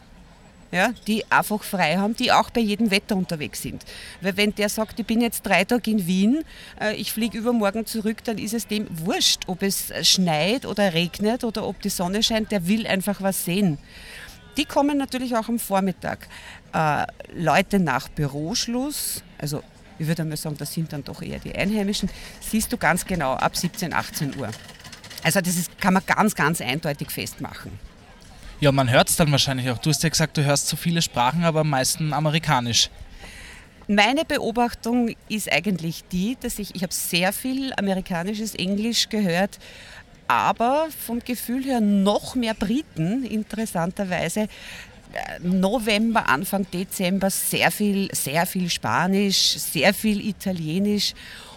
ja, die einfach frei haben, die auch bei jedem Wetter unterwegs sind. Weil wenn der sagt, ich bin jetzt drei Tage in Wien, äh, ich fliege übermorgen zurück, dann ist es dem wurscht, ob es schneit oder regnet oder ob die Sonne scheint, der will einfach was sehen. Die kommen natürlich auch am Vormittag. Äh, Leute nach Büroschluss, also ich würde einmal sagen, das sind dann doch eher die Einheimischen, siehst du ganz genau ab 17, 18 Uhr. Also das ist, kann man ganz, ganz eindeutig festmachen. Ja, man hört es dann wahrscheinlich auch. Du hast ja gesagt, du hörst so viele Sprachen, aber am meisten amerikanisch. Meine Beobachtung ist eigentlich die, dass ich, ich habe sehr viel amerikanisches Englisch gehört, aber vom Gefühl her noch mehr Briten, interessanterweise. November, Anfang Dezember sehr viel, sehr viel Spanisch, sehr viel Italienisch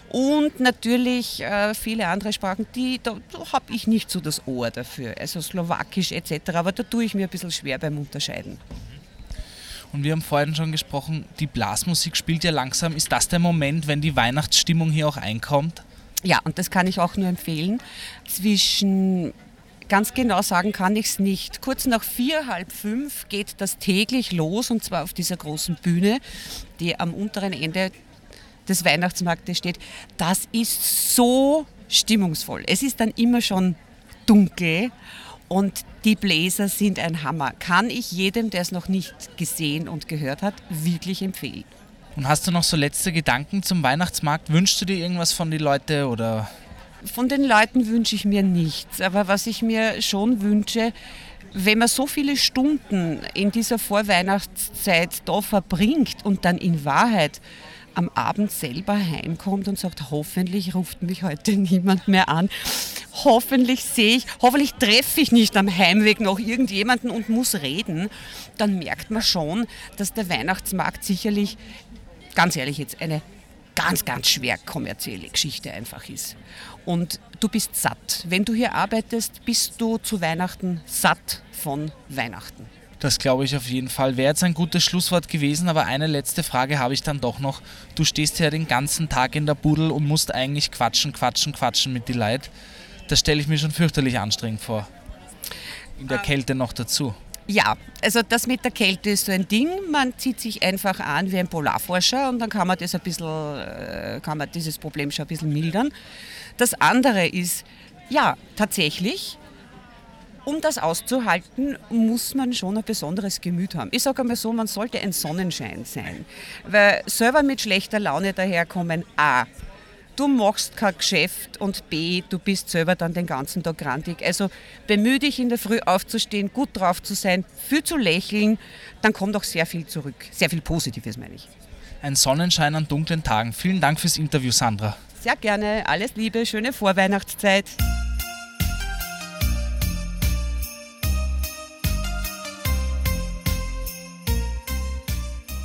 und natürlich äh, viele andere Sprachen, die, da, da habe ich nicht so das Ohr dafür, also Slowakisch etc., aber da tue ich mir ein bisschen schwer beim Unterscheiden. Und wir haben vorhin schon gesprochen, die Blasmusik spielt ja langsam. Ist das der Moment, wenn die Weihnachtsstimmung hier auch einkommt? Ja, und das kann ich auch nur empfehlen. Zwischen Ganz genau sagen kann ich es nicht. Kurz nach vier, halb fünf geht das täglich los und zwar auf dieser großen Bühne, die am unteren Ende des Weihnachtsmarktes steht. Das ist so stimmungsvoll. Es ist dann immer schon dunkel und die Bläser sind ein Hammer. Kann ich jedem, der es noch nicht gesehen und gehört hat, wirklich empfehlen. Und hast du noch so letzte Gedanken zum Weihnachtsmarkt? Wünschst du dir irgendwas von den Leuten oder von den Leuten wünsche ich mir nichts, aber was ich mir schon wünsche, wenn man so viele Stunden in dieser Vorweihnachtszeit da verbringt und dann in Wahrheit am Abend selber heimkommt und sagt, hoffentlich ruft mich heute niemand mehr an. Hoffentlich sehe ich, hoffentlich treffe ich nicht am Heimweg noch irgendjemanden und muss reden, dann merkt man schon, dass der Weihnachtsmarkt sicherlich, ganz ehrlich jetzt, eine ganz, ganz schwer kommerzielle Geschichte einfach ist. Und du bist satt. Wenn du hier arbeitest, bist du zu Weihnachten satt von Weihnachten. Das glaube ich auf jeden Fall. Wäre jetzt ein gutes Schlusswort gewesen, aber eine letzte Frage habe ich dann doch noch. Du stehst ja den ganzen Tag in der Budel und musst eigentlich quatschen, quatschen, quatschen mit die Leuten. Das stelle ich mir schon fürchterlich anstrengend vor. In der Kälte noch dazu. Ja, also das mit der Kälte ist so ein Ding. Man zieht sich einfach an wie ein Polarforscher und dann kann man, das ein bisschen, äh, kann man dieses Problem schon ein bisschen mildern. Das andere ist, ja, tatsächlich, um das auszuhalten, muss man schon ein besonderes Gemüt haben. Ich sage einmal so, man sollte ein Sonnenschein sein. Weil selber mit schlechter Laune daherkommen, A, du machst kein Geschäft und B, du bist selber dann den ganzen Tag grantig. Also bemühe dich in der Früh aufzustehen, gut drauf zu sein, viel zu lächeln, dann kommt auch sehr viel zurück. Sehr viel Positives meine ich. Ein Sonnenschein an dunklen Tagen. Vielen Dank fürs Interview, Sandra. Sehr gerne, alles Liebe, schöne Vorweihnachtszeit.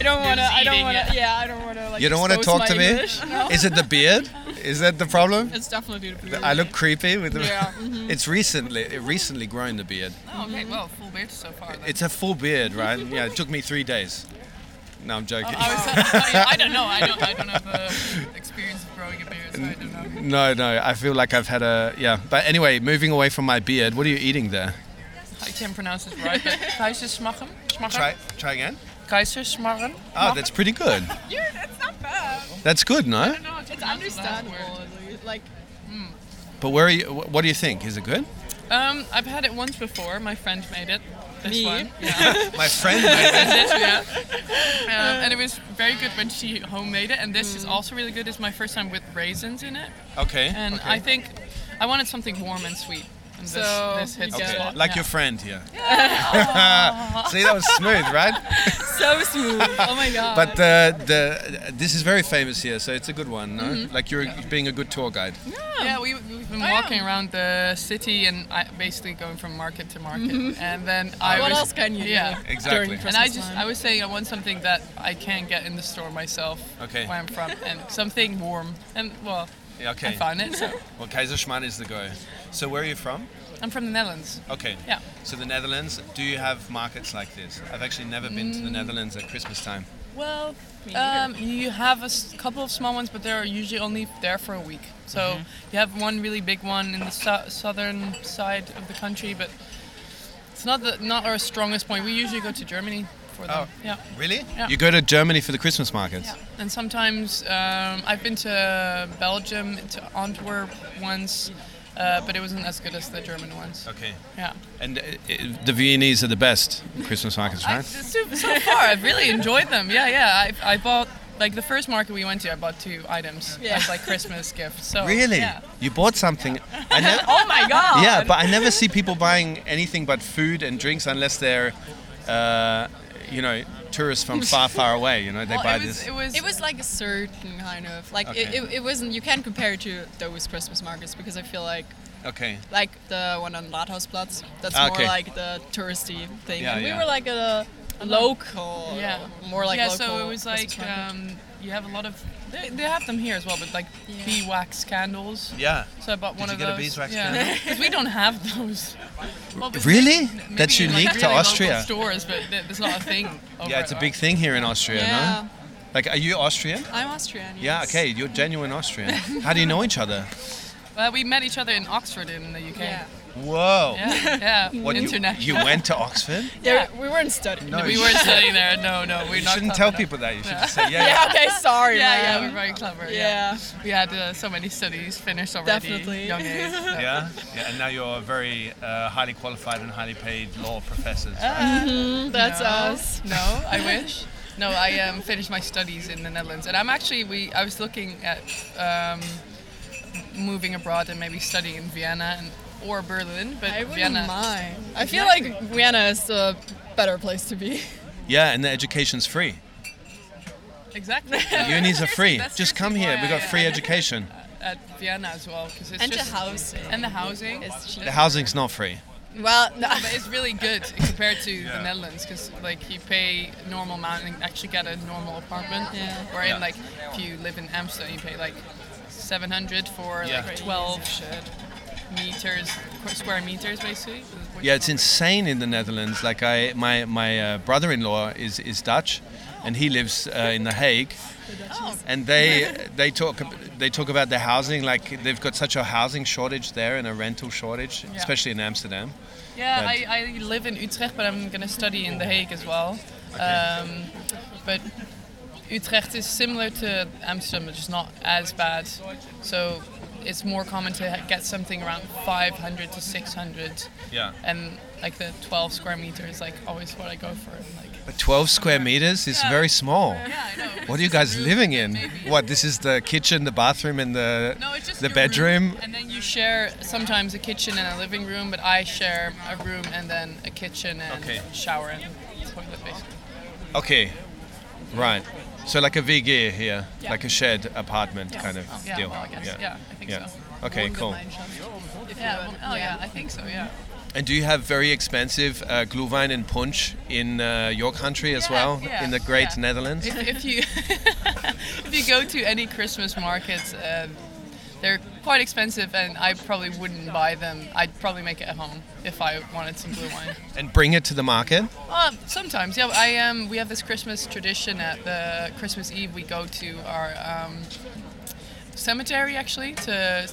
I don't want to. I don't want to. Yeah, I don't want to. Like, You don't want to talk to me? English. No. Is it the beard? Is that the problem? It's definitely the to beard. I look creepy with the. Yeah, mhm. It's recently it recently grown the beard. Oh, okay. Well, full beard so far. Then. It's a full beard, right? Yeah, it took me three days. No, I'm joking. I, was, I don't know. I don't. I don't have the experience of growing a beard, so I don't know. No, no, I feel like I've had a yeah. But anyway, moving away from my beard, what are you eating there? I can't pronounce it right. But Kaiserschmarren. Try try again. Kaiserschmarren. Ah, that's pretty good. Yeah, that's not bad. That's good, no? No, it's understandable. Like, But where are you? What do you think? Is it good? um, I've had it once before. My friend made it. This Me? one. Yeah. My friend made it. yeah. Um, and it was very good when she homemade it. And this is also really good. It's my first time with raisins in it. Okay. And okay. I think I wanted something warm and sweet. And this, So, this hits you the Okay, spot. like yeah. your friend here. See, that was smooth, right? So smooth. Oh my god. But uh, the this is very famous here, so it's a good one, no? Like you're being a good tour guide. Yeah, we, we've been I walking am. around the city and I, basically going from market to market. And then I what was, else can you yeah. do? Exactly. And I just, time? I was saying I want something that I can't get in the store myself Okay. where I'm from. And something warm. And well, Yeah, I okay. found it. So Well, Kaiserschmarrn is the go. So where are you from? I'm from the Netherlands. Okay. Yeah. So the Netherlands, do you have markets like this? I've actually never been to the Netherlands at Christmas time. Well, um, you have a couple of small ones, but they're usually only there for a week. So Mm-hmm. you have one really big one in the su- southern side of the country, but it's not the not our strongest point. We usually go to Germany for them. Oh. Yeah. Really? Yeah. You go to Germany for the Christmas markets? And sometimes um, I've been to Belgium, to Antwerp once, uh, but it wasn't as good as the German ones. Okay. Yeah. And uh, uh, the Viennese are the best Christmas markets, I, right? so, so far, I've really enjoyed them. Yeah, yeah. I, I bought like the first market we went to. I bought two items Yeah. as like Christmas gifts. So really? Yeah. You bought something? I never, Oh my god! yeah, but I never see people buying anything but food and drinks unless they're, uh, you know, tourists from far, far away. You know, they Well, buy it was, this. it was It was like a certain kind of like it, Okay. it, it wasn't you can't compare it to those Christmas markets because I feel like okay. like the one on Rathausplatz that's Ah, more like the touristy thing Yeah, and we yeah. were like a, local yeah. more like yeah. local So it was like um, you have a lot of they, they have them here as well, but like Yeah. beeswax candles. Yeah. So I bought one of you of get a those. beeswax yeah. candle? Because we don't have those. Well, Really? maybe That's in, like, unique to really local Austria. Stores, but th- there's not a thing. over Yeah, it's a it. big thing here in Austria, yeah no? Like, are you Austrian? I'm Austrian Yeah, okay, you're genuine Austrian. How do you know each other? Well, we met each other in Oxford in the UK. yeah Whoa. Yeah, yeah. What, you, international. you went to Oxford? yeah we weren't studying No, we weren't studying there. No, no, we're You not. shouldn't tell enough. people that. You should Yeah. just say, yeah, yeah yeah. okay sorry Yeah, man. yeah, we're very clever. Yeah, yeah we had uh, so many studies finished already. Definitely. Young age. Yeah. Yeah? yeah, and now you're a very uh, highly qualified and highly paid law professors. Uh, right? that's no, us No, I wish. No, I um, finished my studies in the Netherlands, and I'm actually we. I was looking at um, moving abroad and maybe studying in Vienna and or Berlin, but I Vienna. mind I feel like Vienna is a better place to be yeah, and the education's free. Exactly. Unis are free. That's Just come here. why We got free education. at Vienna as well because it's and the housing and the housing. is cheap The housing's not free. well no, But it's really good compared to the Netherlands because like you pay normal amount and actually get a normal apartment. Yeah. Where Yeah. in like if you live in Amsterdam you pay like 700 for Yeah. like 12 meters square meters basically. Yeah, it's insane in the Netherlands. Like I, my my uh, brother-in-law is is Dutch, and he lives uh, in The Hague. And they they talk they talk about the housing like they've got such a housing shortage there and a rental shortage, especially in Amsterdam. Yeah, I, I live in Utrecht, but I'm going to study in The Hague as well. Um, but Utrecht is similar to Amsterdam, which is not as bad. So it's more common to get something around 500 to 600. Yeah. And like the 12 square meters, like always what I go for. Like, But 12 square meters is Yeah. very small. yeah, I know. What are you guys living in? What? This is the kitchen, the bathroom, and the No, it's just the bedroom. room, and then you share sometimes a kitchen and a living room, but I share a room and then a kitchen and Okay. shower and toilet basically. Okay, right. So like a VG here, Yeah. like a shared apartment kind of Yeah, deal. well, I guess. Yeah, I think Yeah. so. Okay, cool. Yeah, well, oh yeah, I think so. Yeah. And do you have very expensive uh, glühwein and punch in uh, your country as Yeah, well, yeah, in the great yeah. Netherlands? If, if you if you go to any Christmas markets, um, they're quite expensive, and I probably wouldn't buy them. I'd probably make it at home if I wanted some blue wine. And bring it to the market? Uh, sometimes, yeah. I um, we have this Christmas tradition at the Christmas Eve. We go to our um, cemetery actually to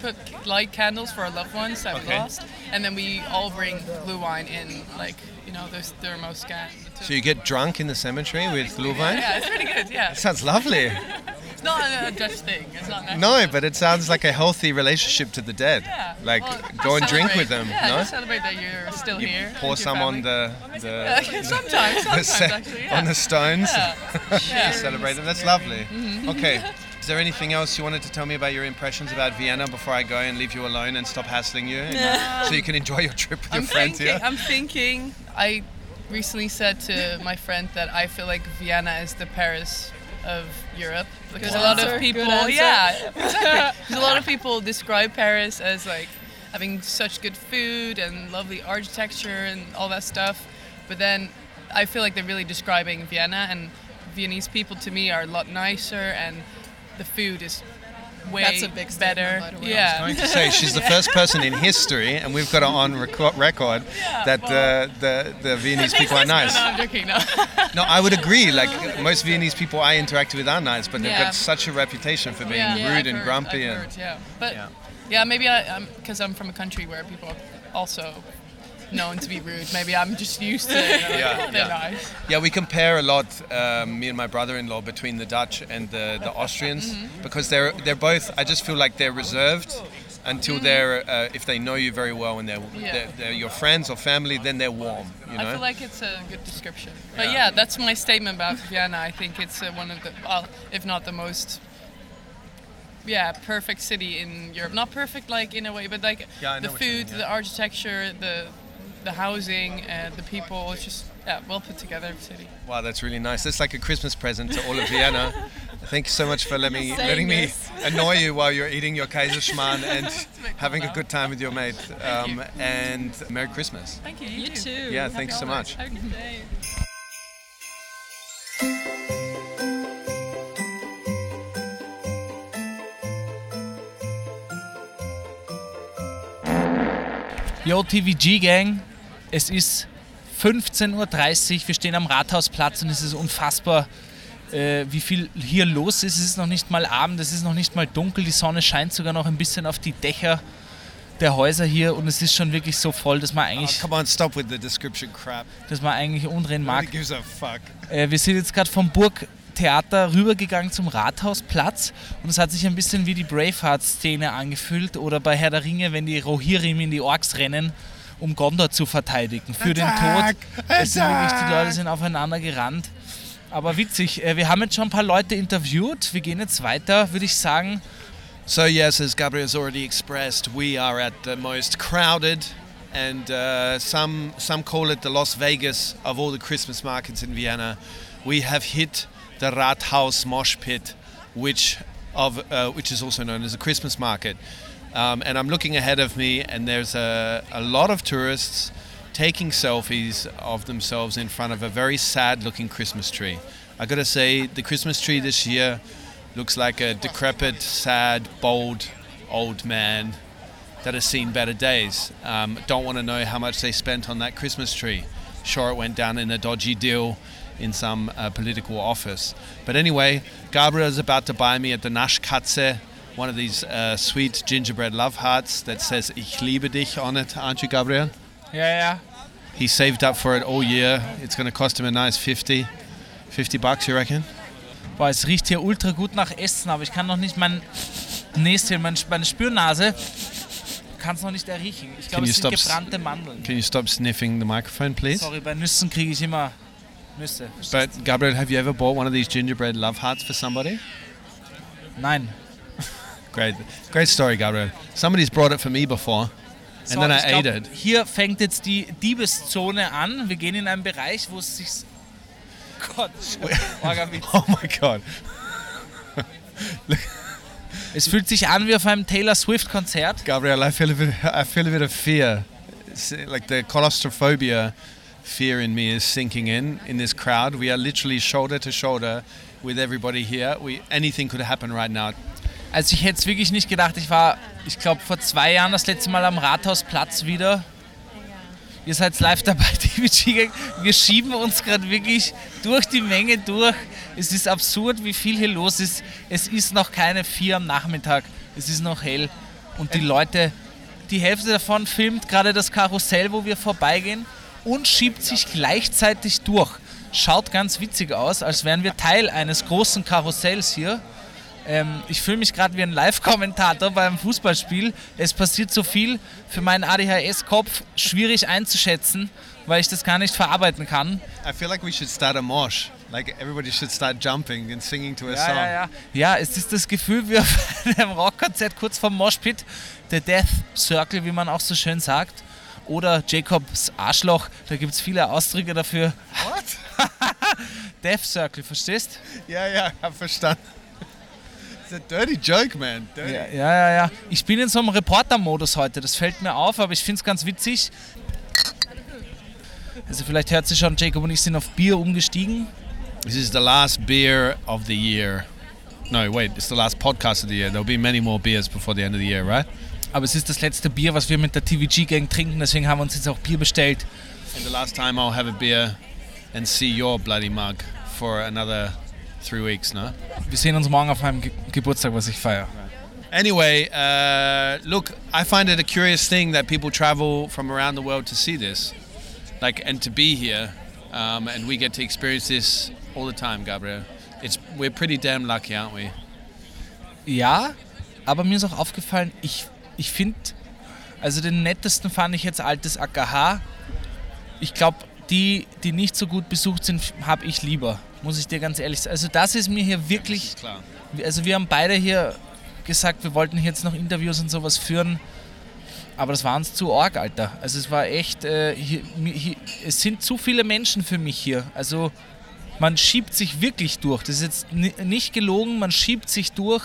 put light candles for our loved ones that we lost, and then we all bring blue wine in like you know the thermoscan. So you get drunk in the cemetery with blue wine. Yeah, it's pretty good. Yeah, Sounds lovely. it's not a Dutch thing. It's not. No, but it sounds like a healthy relationship to the dead. Yeah. Like well, go and drink with them, Yeah, no? celebrate that you're still You here. pour some on the, the, sometimes, sometimes se- actually. Yeah. on the stones Yeah. Yeah. celebrate them. That's lovely. Mm-hmm. Okay. Is there anything else you wanted to tell me about your impressions about Vienna before I go and leave you alone and stop hassling you, and- so you can enjoy your trip with your I'm friends thinking. here? I'm thinking. I recently said to my friend that I feel like Vienna is the Paris of Europe because a lot of people, yeah, exactly. Because a lot of people describe Paris as like having such good food and lovely architecture and all that stuff, but then I feel like they're really describing Vienna and Viennese people to me are a lot nicer and the food is way That's a big statement, better. by the way. Yeah. going to say she's the first person in history, and we've got it on reco- record that uh, the the Viennese people are nice. No, I'm joking. No. No, I would agree. Like most Viennese people I interact with are nice, but they've Yeah. got such a reputation for being yeah, rude I've and heard- grumpy. I've and heard, yeah, but Yeah. yeah, maybe I, I'm because I'm from a country where people also known to be rude. Maybe I'm just used to it. Yeah, They're yeah. nice. Yeah, we compare a lot, um, me and my brother-in-law, between the Dutch and the, the Austrians because they're they're both. I just feel like they're reserved until they're uh, if they know you very well and they're, Yeah. they're, they're your friends or family, then they're warm. You know. I feel like it's a good description. But Yeah. yeah, that's my statement about Vienna. I think it's uh, one of the, well, if not the most, yeah, perfect city in Europe. Not perfect, like in a way, but like Yeah, the what you mean, food, yeah. the architecture, the the housing, and the people. It's just yeah, well put together city. Wow, that's really nice. That's like a Christmas present to all of Vienna. Thank you so much for letting me, letting me annoy you while you're eating your Kaiserschmarrn and having a good time with your mate. Um, and Merry Christmas. Thank you. You too. Yeah, thanks so much. Have a good day. Yo, TVG Gang, es ist 15.30 Uhr, wir stehen am Rathausplatz und es ist unfassbar, äh, wie viel hier los ist. Es ist noch nicht mal Abend, es ist noch nicht mal dunkel, die Sonne scheint sogar noch ein bisschen auf die Dächer der Häuser hier und es ist schon wirklich so voll, dass man Oh, eigentlich, come on, stop with the description crap. dass man eigentlich umdrehen mag. Äh, wir sind jetzt gerade vom Burgtheater rübergegangen zum Rathausplatz und es hat sich ein bisschen wie die Braveheart-Szene angefühlt oder bei Herr der Ringe, wenn die Rohirrim in die Orks rennen, um Gondor zu verteidigen. Für den Tod. Es sind wirklich, die Leute sind aufeinander gerannt. Aber witzig, äh, wir haben jetzt schon ein paar Leute interviewt. Wir gehen jetzt weiter, würde ich sagen. So yes, as Gabriel has already expressed, we are at the most crowded, and uh, some some call it the Las Vegas of all the Christmas markets in Vienna. We have hit the Rathaus Mosh Pit, which of uh, which is also known as a Christmas market. Um, and I'm looking ahead of me, and there's a, a lot of tourists taking selfies of themselves in front of a very sad-looking Christmas tree. I gotta say, the Christmas tree this year looks like a decrepit, sad, bold old man that has seen better days. Um, don't want to know how much they spent on that Christmas tree. Sure, it went down in a dodgy deal in some uh, political office. But anyway, Gabriel is about to buy me at the Naschkatze one of these uh, sweet gingerbread love hearts that says Ich liebe dich on it, aren't you, Gabriel? Ja, ja. He saved up for it all year. It's going to cost him a nice 50, 50 bucks, you reckon? Boah, es riecht hier ultra gut nach Essen, aber ich kann noch nicht mein Näschen, mein, meine Spürnase, kann es noch nicht erriechen. Ich Can glaube, you es sind gebrannte Mandeln. Can you stop sniffing the microphone, please? Sorry, bei Nüssen kriege ich immer Nüsse. But Gabriel, have you ever bought one of these gingerbread love hearts for somebody? Nein. Great, great story, Gabriel. Somebody's brought it for me before, and So, then I ich ate glaub, it. Hier fängt jetzt die Diebeszone an. Wir gehen in einen Bereich, wo es sich. Gott, Oh my god! Es fühlt sich an wie auf einem Taylor Swift-Konzert. Gabriel, I feel a bit. I feel a bit of fear. It's like the claustrophobia fear in me is sinking in in this crowd. We are literally shoulder to shoulder with everybody here. We anything could happen right now. Also ich hätte es wirklich nicht gedacht. Ich war, ich glaube, vor zwei Jahren das letzte Mal am Rathausplatz wieder. Ihr seid live dabei, TVG. Wir schieben uns gerade wirklich durch die Menge durch. Es ist absurd, wie viel hier los ist. Es ist noch keine vier am Nachmittag. Es ist noch hell. Und die Leute, die Hälfte davon filmt gerade das Karussell, wo wir vorbeigehen und schiebt sich gleichzeitig durch. Schaut ganz witzig aus, als wären wir Teil eines großen Karussells hier. Ähm, ich fühle mich gerade wie ein Live-Kommentator beim Fußballspiel. Es passiert so viel für meinen ADHS-Kopf schwierig einzuschätzen, weil ich das gar nicht verarbeiten kann. I feel like we should start a mosh. Like everybody should start jumping and singing to a Ja, song. ja, ja. ja, es ist das Gefühl wie auf einem Rockkonzert kurz vorm Moshpit, der Death Circle, wie man auch so schön sagt. Oder Jacobs Arschloch, da gibt es viele Ausdrücke dafür. What? Death Circle, verstehst? Yeah, yeah, I've verstanden. It's a dirty joke, man. Dirty. Ja, ja, ja. ja. Ich bin in so einem Reporter-Modus heute, das fällt mir auf, aber ich finde es ganz witzig. Also vielleicht hört sich schon, Jacob und ich sind auf Bier umgestiegen. This is the last beer of the year. No, wait, it's the last podcast of the year. There'll be many more beers before the end of the year, right? Aber es ist das letzte Bier, was wir mit der TVG-Gang trinken, deswegen haben wir uns jetzt auch Bier bestellt. And the last time I'll have a beer and see your bloody mug for another three weeks, no? Wir sehen uns morgen auf meinem Ge Geburtstag, was ich feiere. Anyway, uh, look, I find it a curious thing that people travel from around the world to see this, like, and to be here, um, and we get to experience this all the time, Gabriel. It's we're pretty damn lucky, aren't we? Ja, aber mir ist auch aufgefallen, ich, ich finde, also den nettesten fand ich jetzt altes AKH. Ich glaube, die, die nicht so gut besucht sind, habe ich lieber, muss ich dir ganz ehrlich sagen. Also das ist mir hier wirklich, Klar. also wir haben beide hier gesagt, wir wollten jetzt noch Interviews und sowas führen, aber das war uns zu arg, Alter. Also es war echt, äh, hier, hier, es sind zu viele Menschen für mich hier. Also man schiebt sich wirklich durch. Das ist jetzt ni- nicht gelogen, man schiebt sich durch.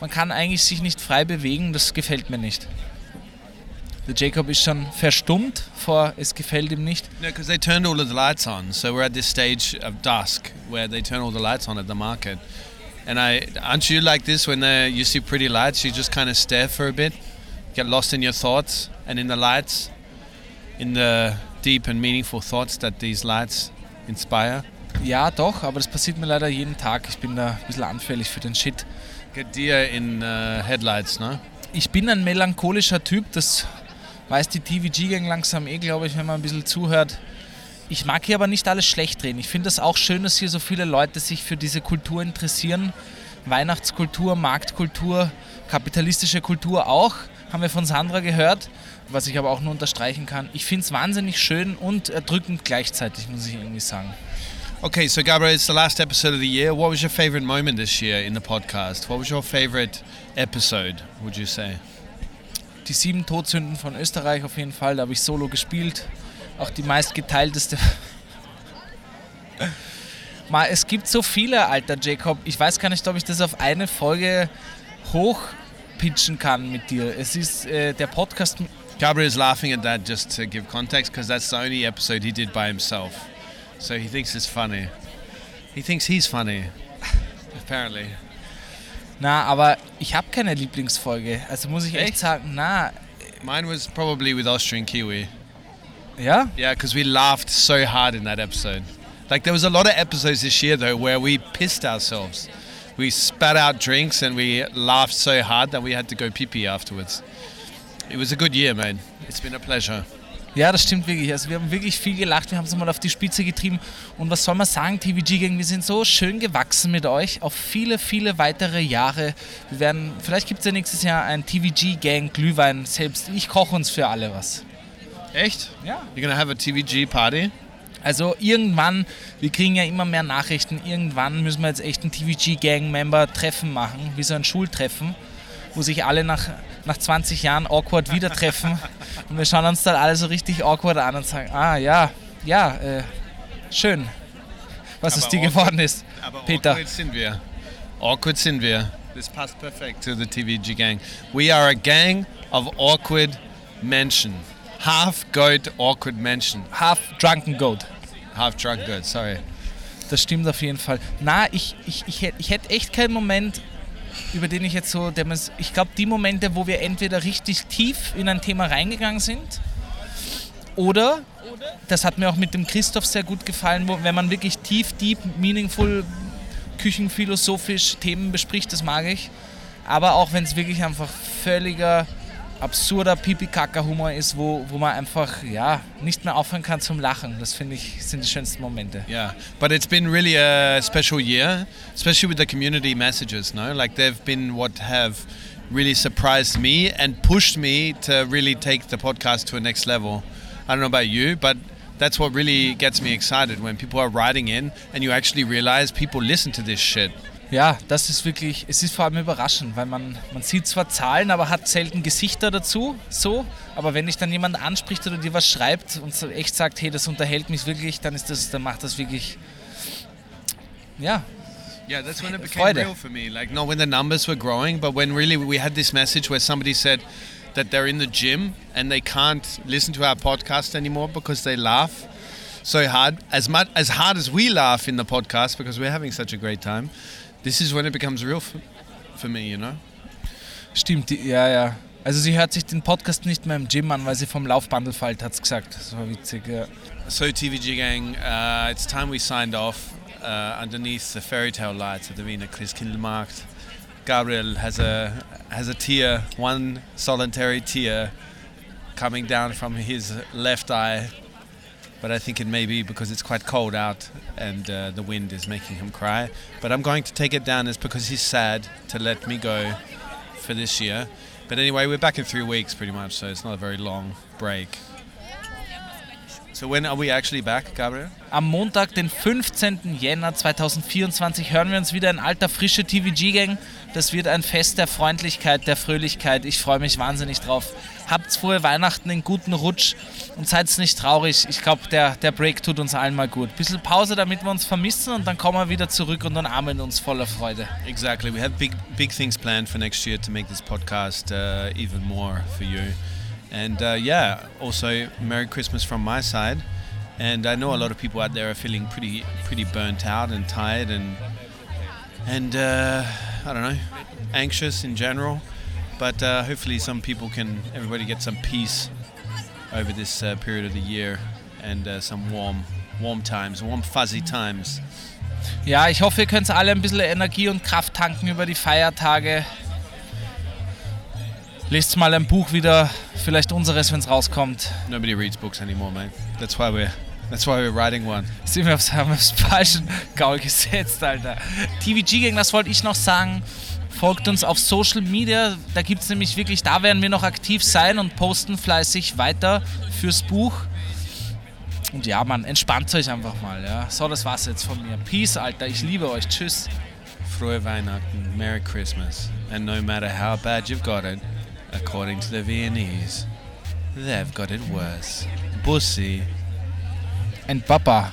Man kann eigentlich sich nicht frei bewegen, das gefällt mir nicht. Der Jacob ist schon verstummt vor, es gefällt ihm nicht. No, because they turned all of the lights on. So we're at this stage of dusk where they turn all the lights on at the market. And I aren't you like this when uh, you see pretty lights? You just kind of stare for a bit, get lost in your thoughts and in the lights, in the deep and meaningful thoughts that these lights inspire. Ja, doch, aber das passiert mir leider jeden Tag. Ich bin da ein bisschen anfällig für den Shit. Get deer in uh, headlights, no? Ich bin ein melancholischer Typ, das weiß die TVG-Gang langsam eh, glaube ich, wenn man ein bisschen zuhört. Ich mag hier aber nicht alles schlecht reden. Ich finde es auch schön, dass hier so viele Leute sich für diese Kultur interessieren. Weihnachtskultur, Marktkultur, kapitalistische Kultur auch, haben wir von Sandra gehört, was ich aber auch nur unterstreichen kann. Ich finde es wahnsinnig schön und erdrückend gleichzeitig, muss ich irgendwie sagen. Okay, so Gabriel, it's the last episode of the year. What was your favorite moment this year in the podcast? What was your favorite episode, would you say? Die sieben Todsünden von Österreich auf jeden Fall, da habe ich solo gespielt. Auch die meistgeteilteste. Mal, es gibt so viele, alter Jacob. Ich weiß gar nicht, ob ich das auf eine Folge hochpitchen kann mit dir. Es ist äh, der Podcast. Gabriel is laughing at that just to give context because that's the only episode he did by himself. So he thinks it's funny. He thinks he's funny, apparently. Na, aber ich habe keine Lieblingsfolge. Also muss ich echt, Echt? sagen, na, Mine was probably with Austrian Kiwi. Yeah? Yeah, because we laughed so hard in that episode. Like there was a lot of episodes this year though where we pissed ourselves. We spat out drinks and we laughed so hard that we had to go pee pee afterwards. It was a good year, man. It's been a pleasure. Ja, das stimmt wirklich. Also wir haben wirklich viel gelacht, wir haben es mal auf die Spitze getrieben. Und was soll man sagen, TVG Gang, wir sind so schön gewachsen mit euch auf viele, viele weitere Jahre. Wir werden, vielleicht gibt es ja nächstes Jahr ein TVG Gang Glühwein selbst. Ich koche uns für alle was. Echt? Ja. You're gonna have a TVG party? Also irgendwann, wir kriegen ja immer mehr Nachrichten, irgendwann müssen wir jetzt echt ein TVG Gang Member Treffen machen, wie so ein Schultreffen, wo sich alle nach, nach 20 Jahren awkward wieder treffen und wir schauen uns dann alle so richtig awkward an und sagen, ah ja, ja, äh, schön, was aus Aber dir awkward- geworden ist. Aber Peter. awkward sind wir. Awkward sind wir. This passed perfect to the TVG gang. We are a gang of awkward Menschen. Half goat awkward Menschen. Half Drunken Goat. Half drunk goat, sorry. Das stimmt auf jeden Fall. Na, ich, ich, ich, ich hätte echt keinen Moment, über den ich jetzt so, der ich glaube, die Momente, wo wir entweder richtig tief in ein Thema reingegangen sind oder, das hat mir auch mit dem Christoph sehr gut gefallen, wo, wenn man wirklich tief, deep, meaningful, küchenphilosophisch Themen bespricht, das mag ich. Aber auch wenn es wirklich einfach völliger, absurder Pipi-Kaka-Humor ist, wo, wo man einfach ja, nicht mehr aufhören kann zum Lachen. Das finde ich, sind die schönsten Momente. Yeah, but it's been really a special year, especially with the community messages. No, like they've been what have really surprised me and pushed me to really take the podcast to a next level. I don't know about you, but that's what really gets me excited when people are writing in and you actually realize people listen to this shit. Ja, das ist wirklich, es ist vor allem überraschend, weil man, man sieht zwar Zahlen, aber hat selten Gesichter dazu, so. Aber wenn dich dann jemand anspricht oder dir was schreibt und so echt sagt, hey, das unterhält mich wirklich, dann ist das, dann macht das wirklich, ja, Yeah, that's when it became Freude. real for me. Like not when the numbers were growing, but when really we had this message where somebody said that they're in the gym and they can't listen to our podcast anymore because they laugh so hard. As much as hard as we laugh in the podcast because we're having such a great time, this is when it becomes real for, for me, you know. Stimmt, ja, ja. Also sie hört sich den Podcast nicht mehr im Gym an, weil sie vom Laufbandel fällt, hat's gesagt. Das war witzig, ja. So TVG gang, uh, it's time we signed off uh, underneath the fairy tale lights of the Wiener Christkindlmarkt. Gabriel has a has a tear, one solitary tear, coming down from his left eye. But I think it may be because it's quite cold out and uh, the wind is making him cry. But I'm going to take it down as because he's sad to let me go for this year. But anyway, we're back in three weeks pretty much, so it's not a very long break. So when are we actually back, Gabriel? Am Montag, den 15. Jänner 2024, hören wir uns wieder in alter Frische TVG-Gang. Das wird ein Fest der Freundlichkeit, der Fröhlichkeit. Ich freue mich wahnsinnig drauf. Habt's frohe Weihnachten, einen guten Rutsch und seid nicht traurig. Ich glaube, der, der Break tut uns allen mal gut. Bisschen Pause, damit wir uns vermissen und dann kommen wir wieder zurück und umarmen uns voller Freude. Exactly. We have big, big things planned for next year to make this podcast uh, even more for you. And uh, yeah, also Merry Christmas from my side. And I know a lot of people out there are feeling pretty, pretty burnt out and tired and and uh, I don't know, anxious in general. But uh, hopefully, some people can, everybody get some peace over this uh, period of the year and uh, some warm, warm times, warm fuzzy times. Ja, ich hoffe, ihr könnt alle ein bisschen Energie und Kraft tanken über die Feiertage. Lest mal ein Buch wieder, vielleicht unseres, wenn es rauskommt. Nobody reads books anymore, mate. That's why we're, that's why we're writing one. Sind wir aufs, haben wir aufs falschen Gaul gesetzt, Alter. TVG Gang, das wollte ich noch sagen. Folgt uns auf Social Media, da gibt es nämlich wirklich, da werden wir noch aktiv sein und posten fleißig weiter fürs Buch. Und ja, Mann, entspannt euch einfach mal, ja. So, das war's jetzt von mir. Peace, Alter, ich liebe euch. Tschüss. Frohe Weihnachten, Merry Christmas. And no matter how bad you've got it, according to the Viennese, they've got it worse. Bussi. And Papa.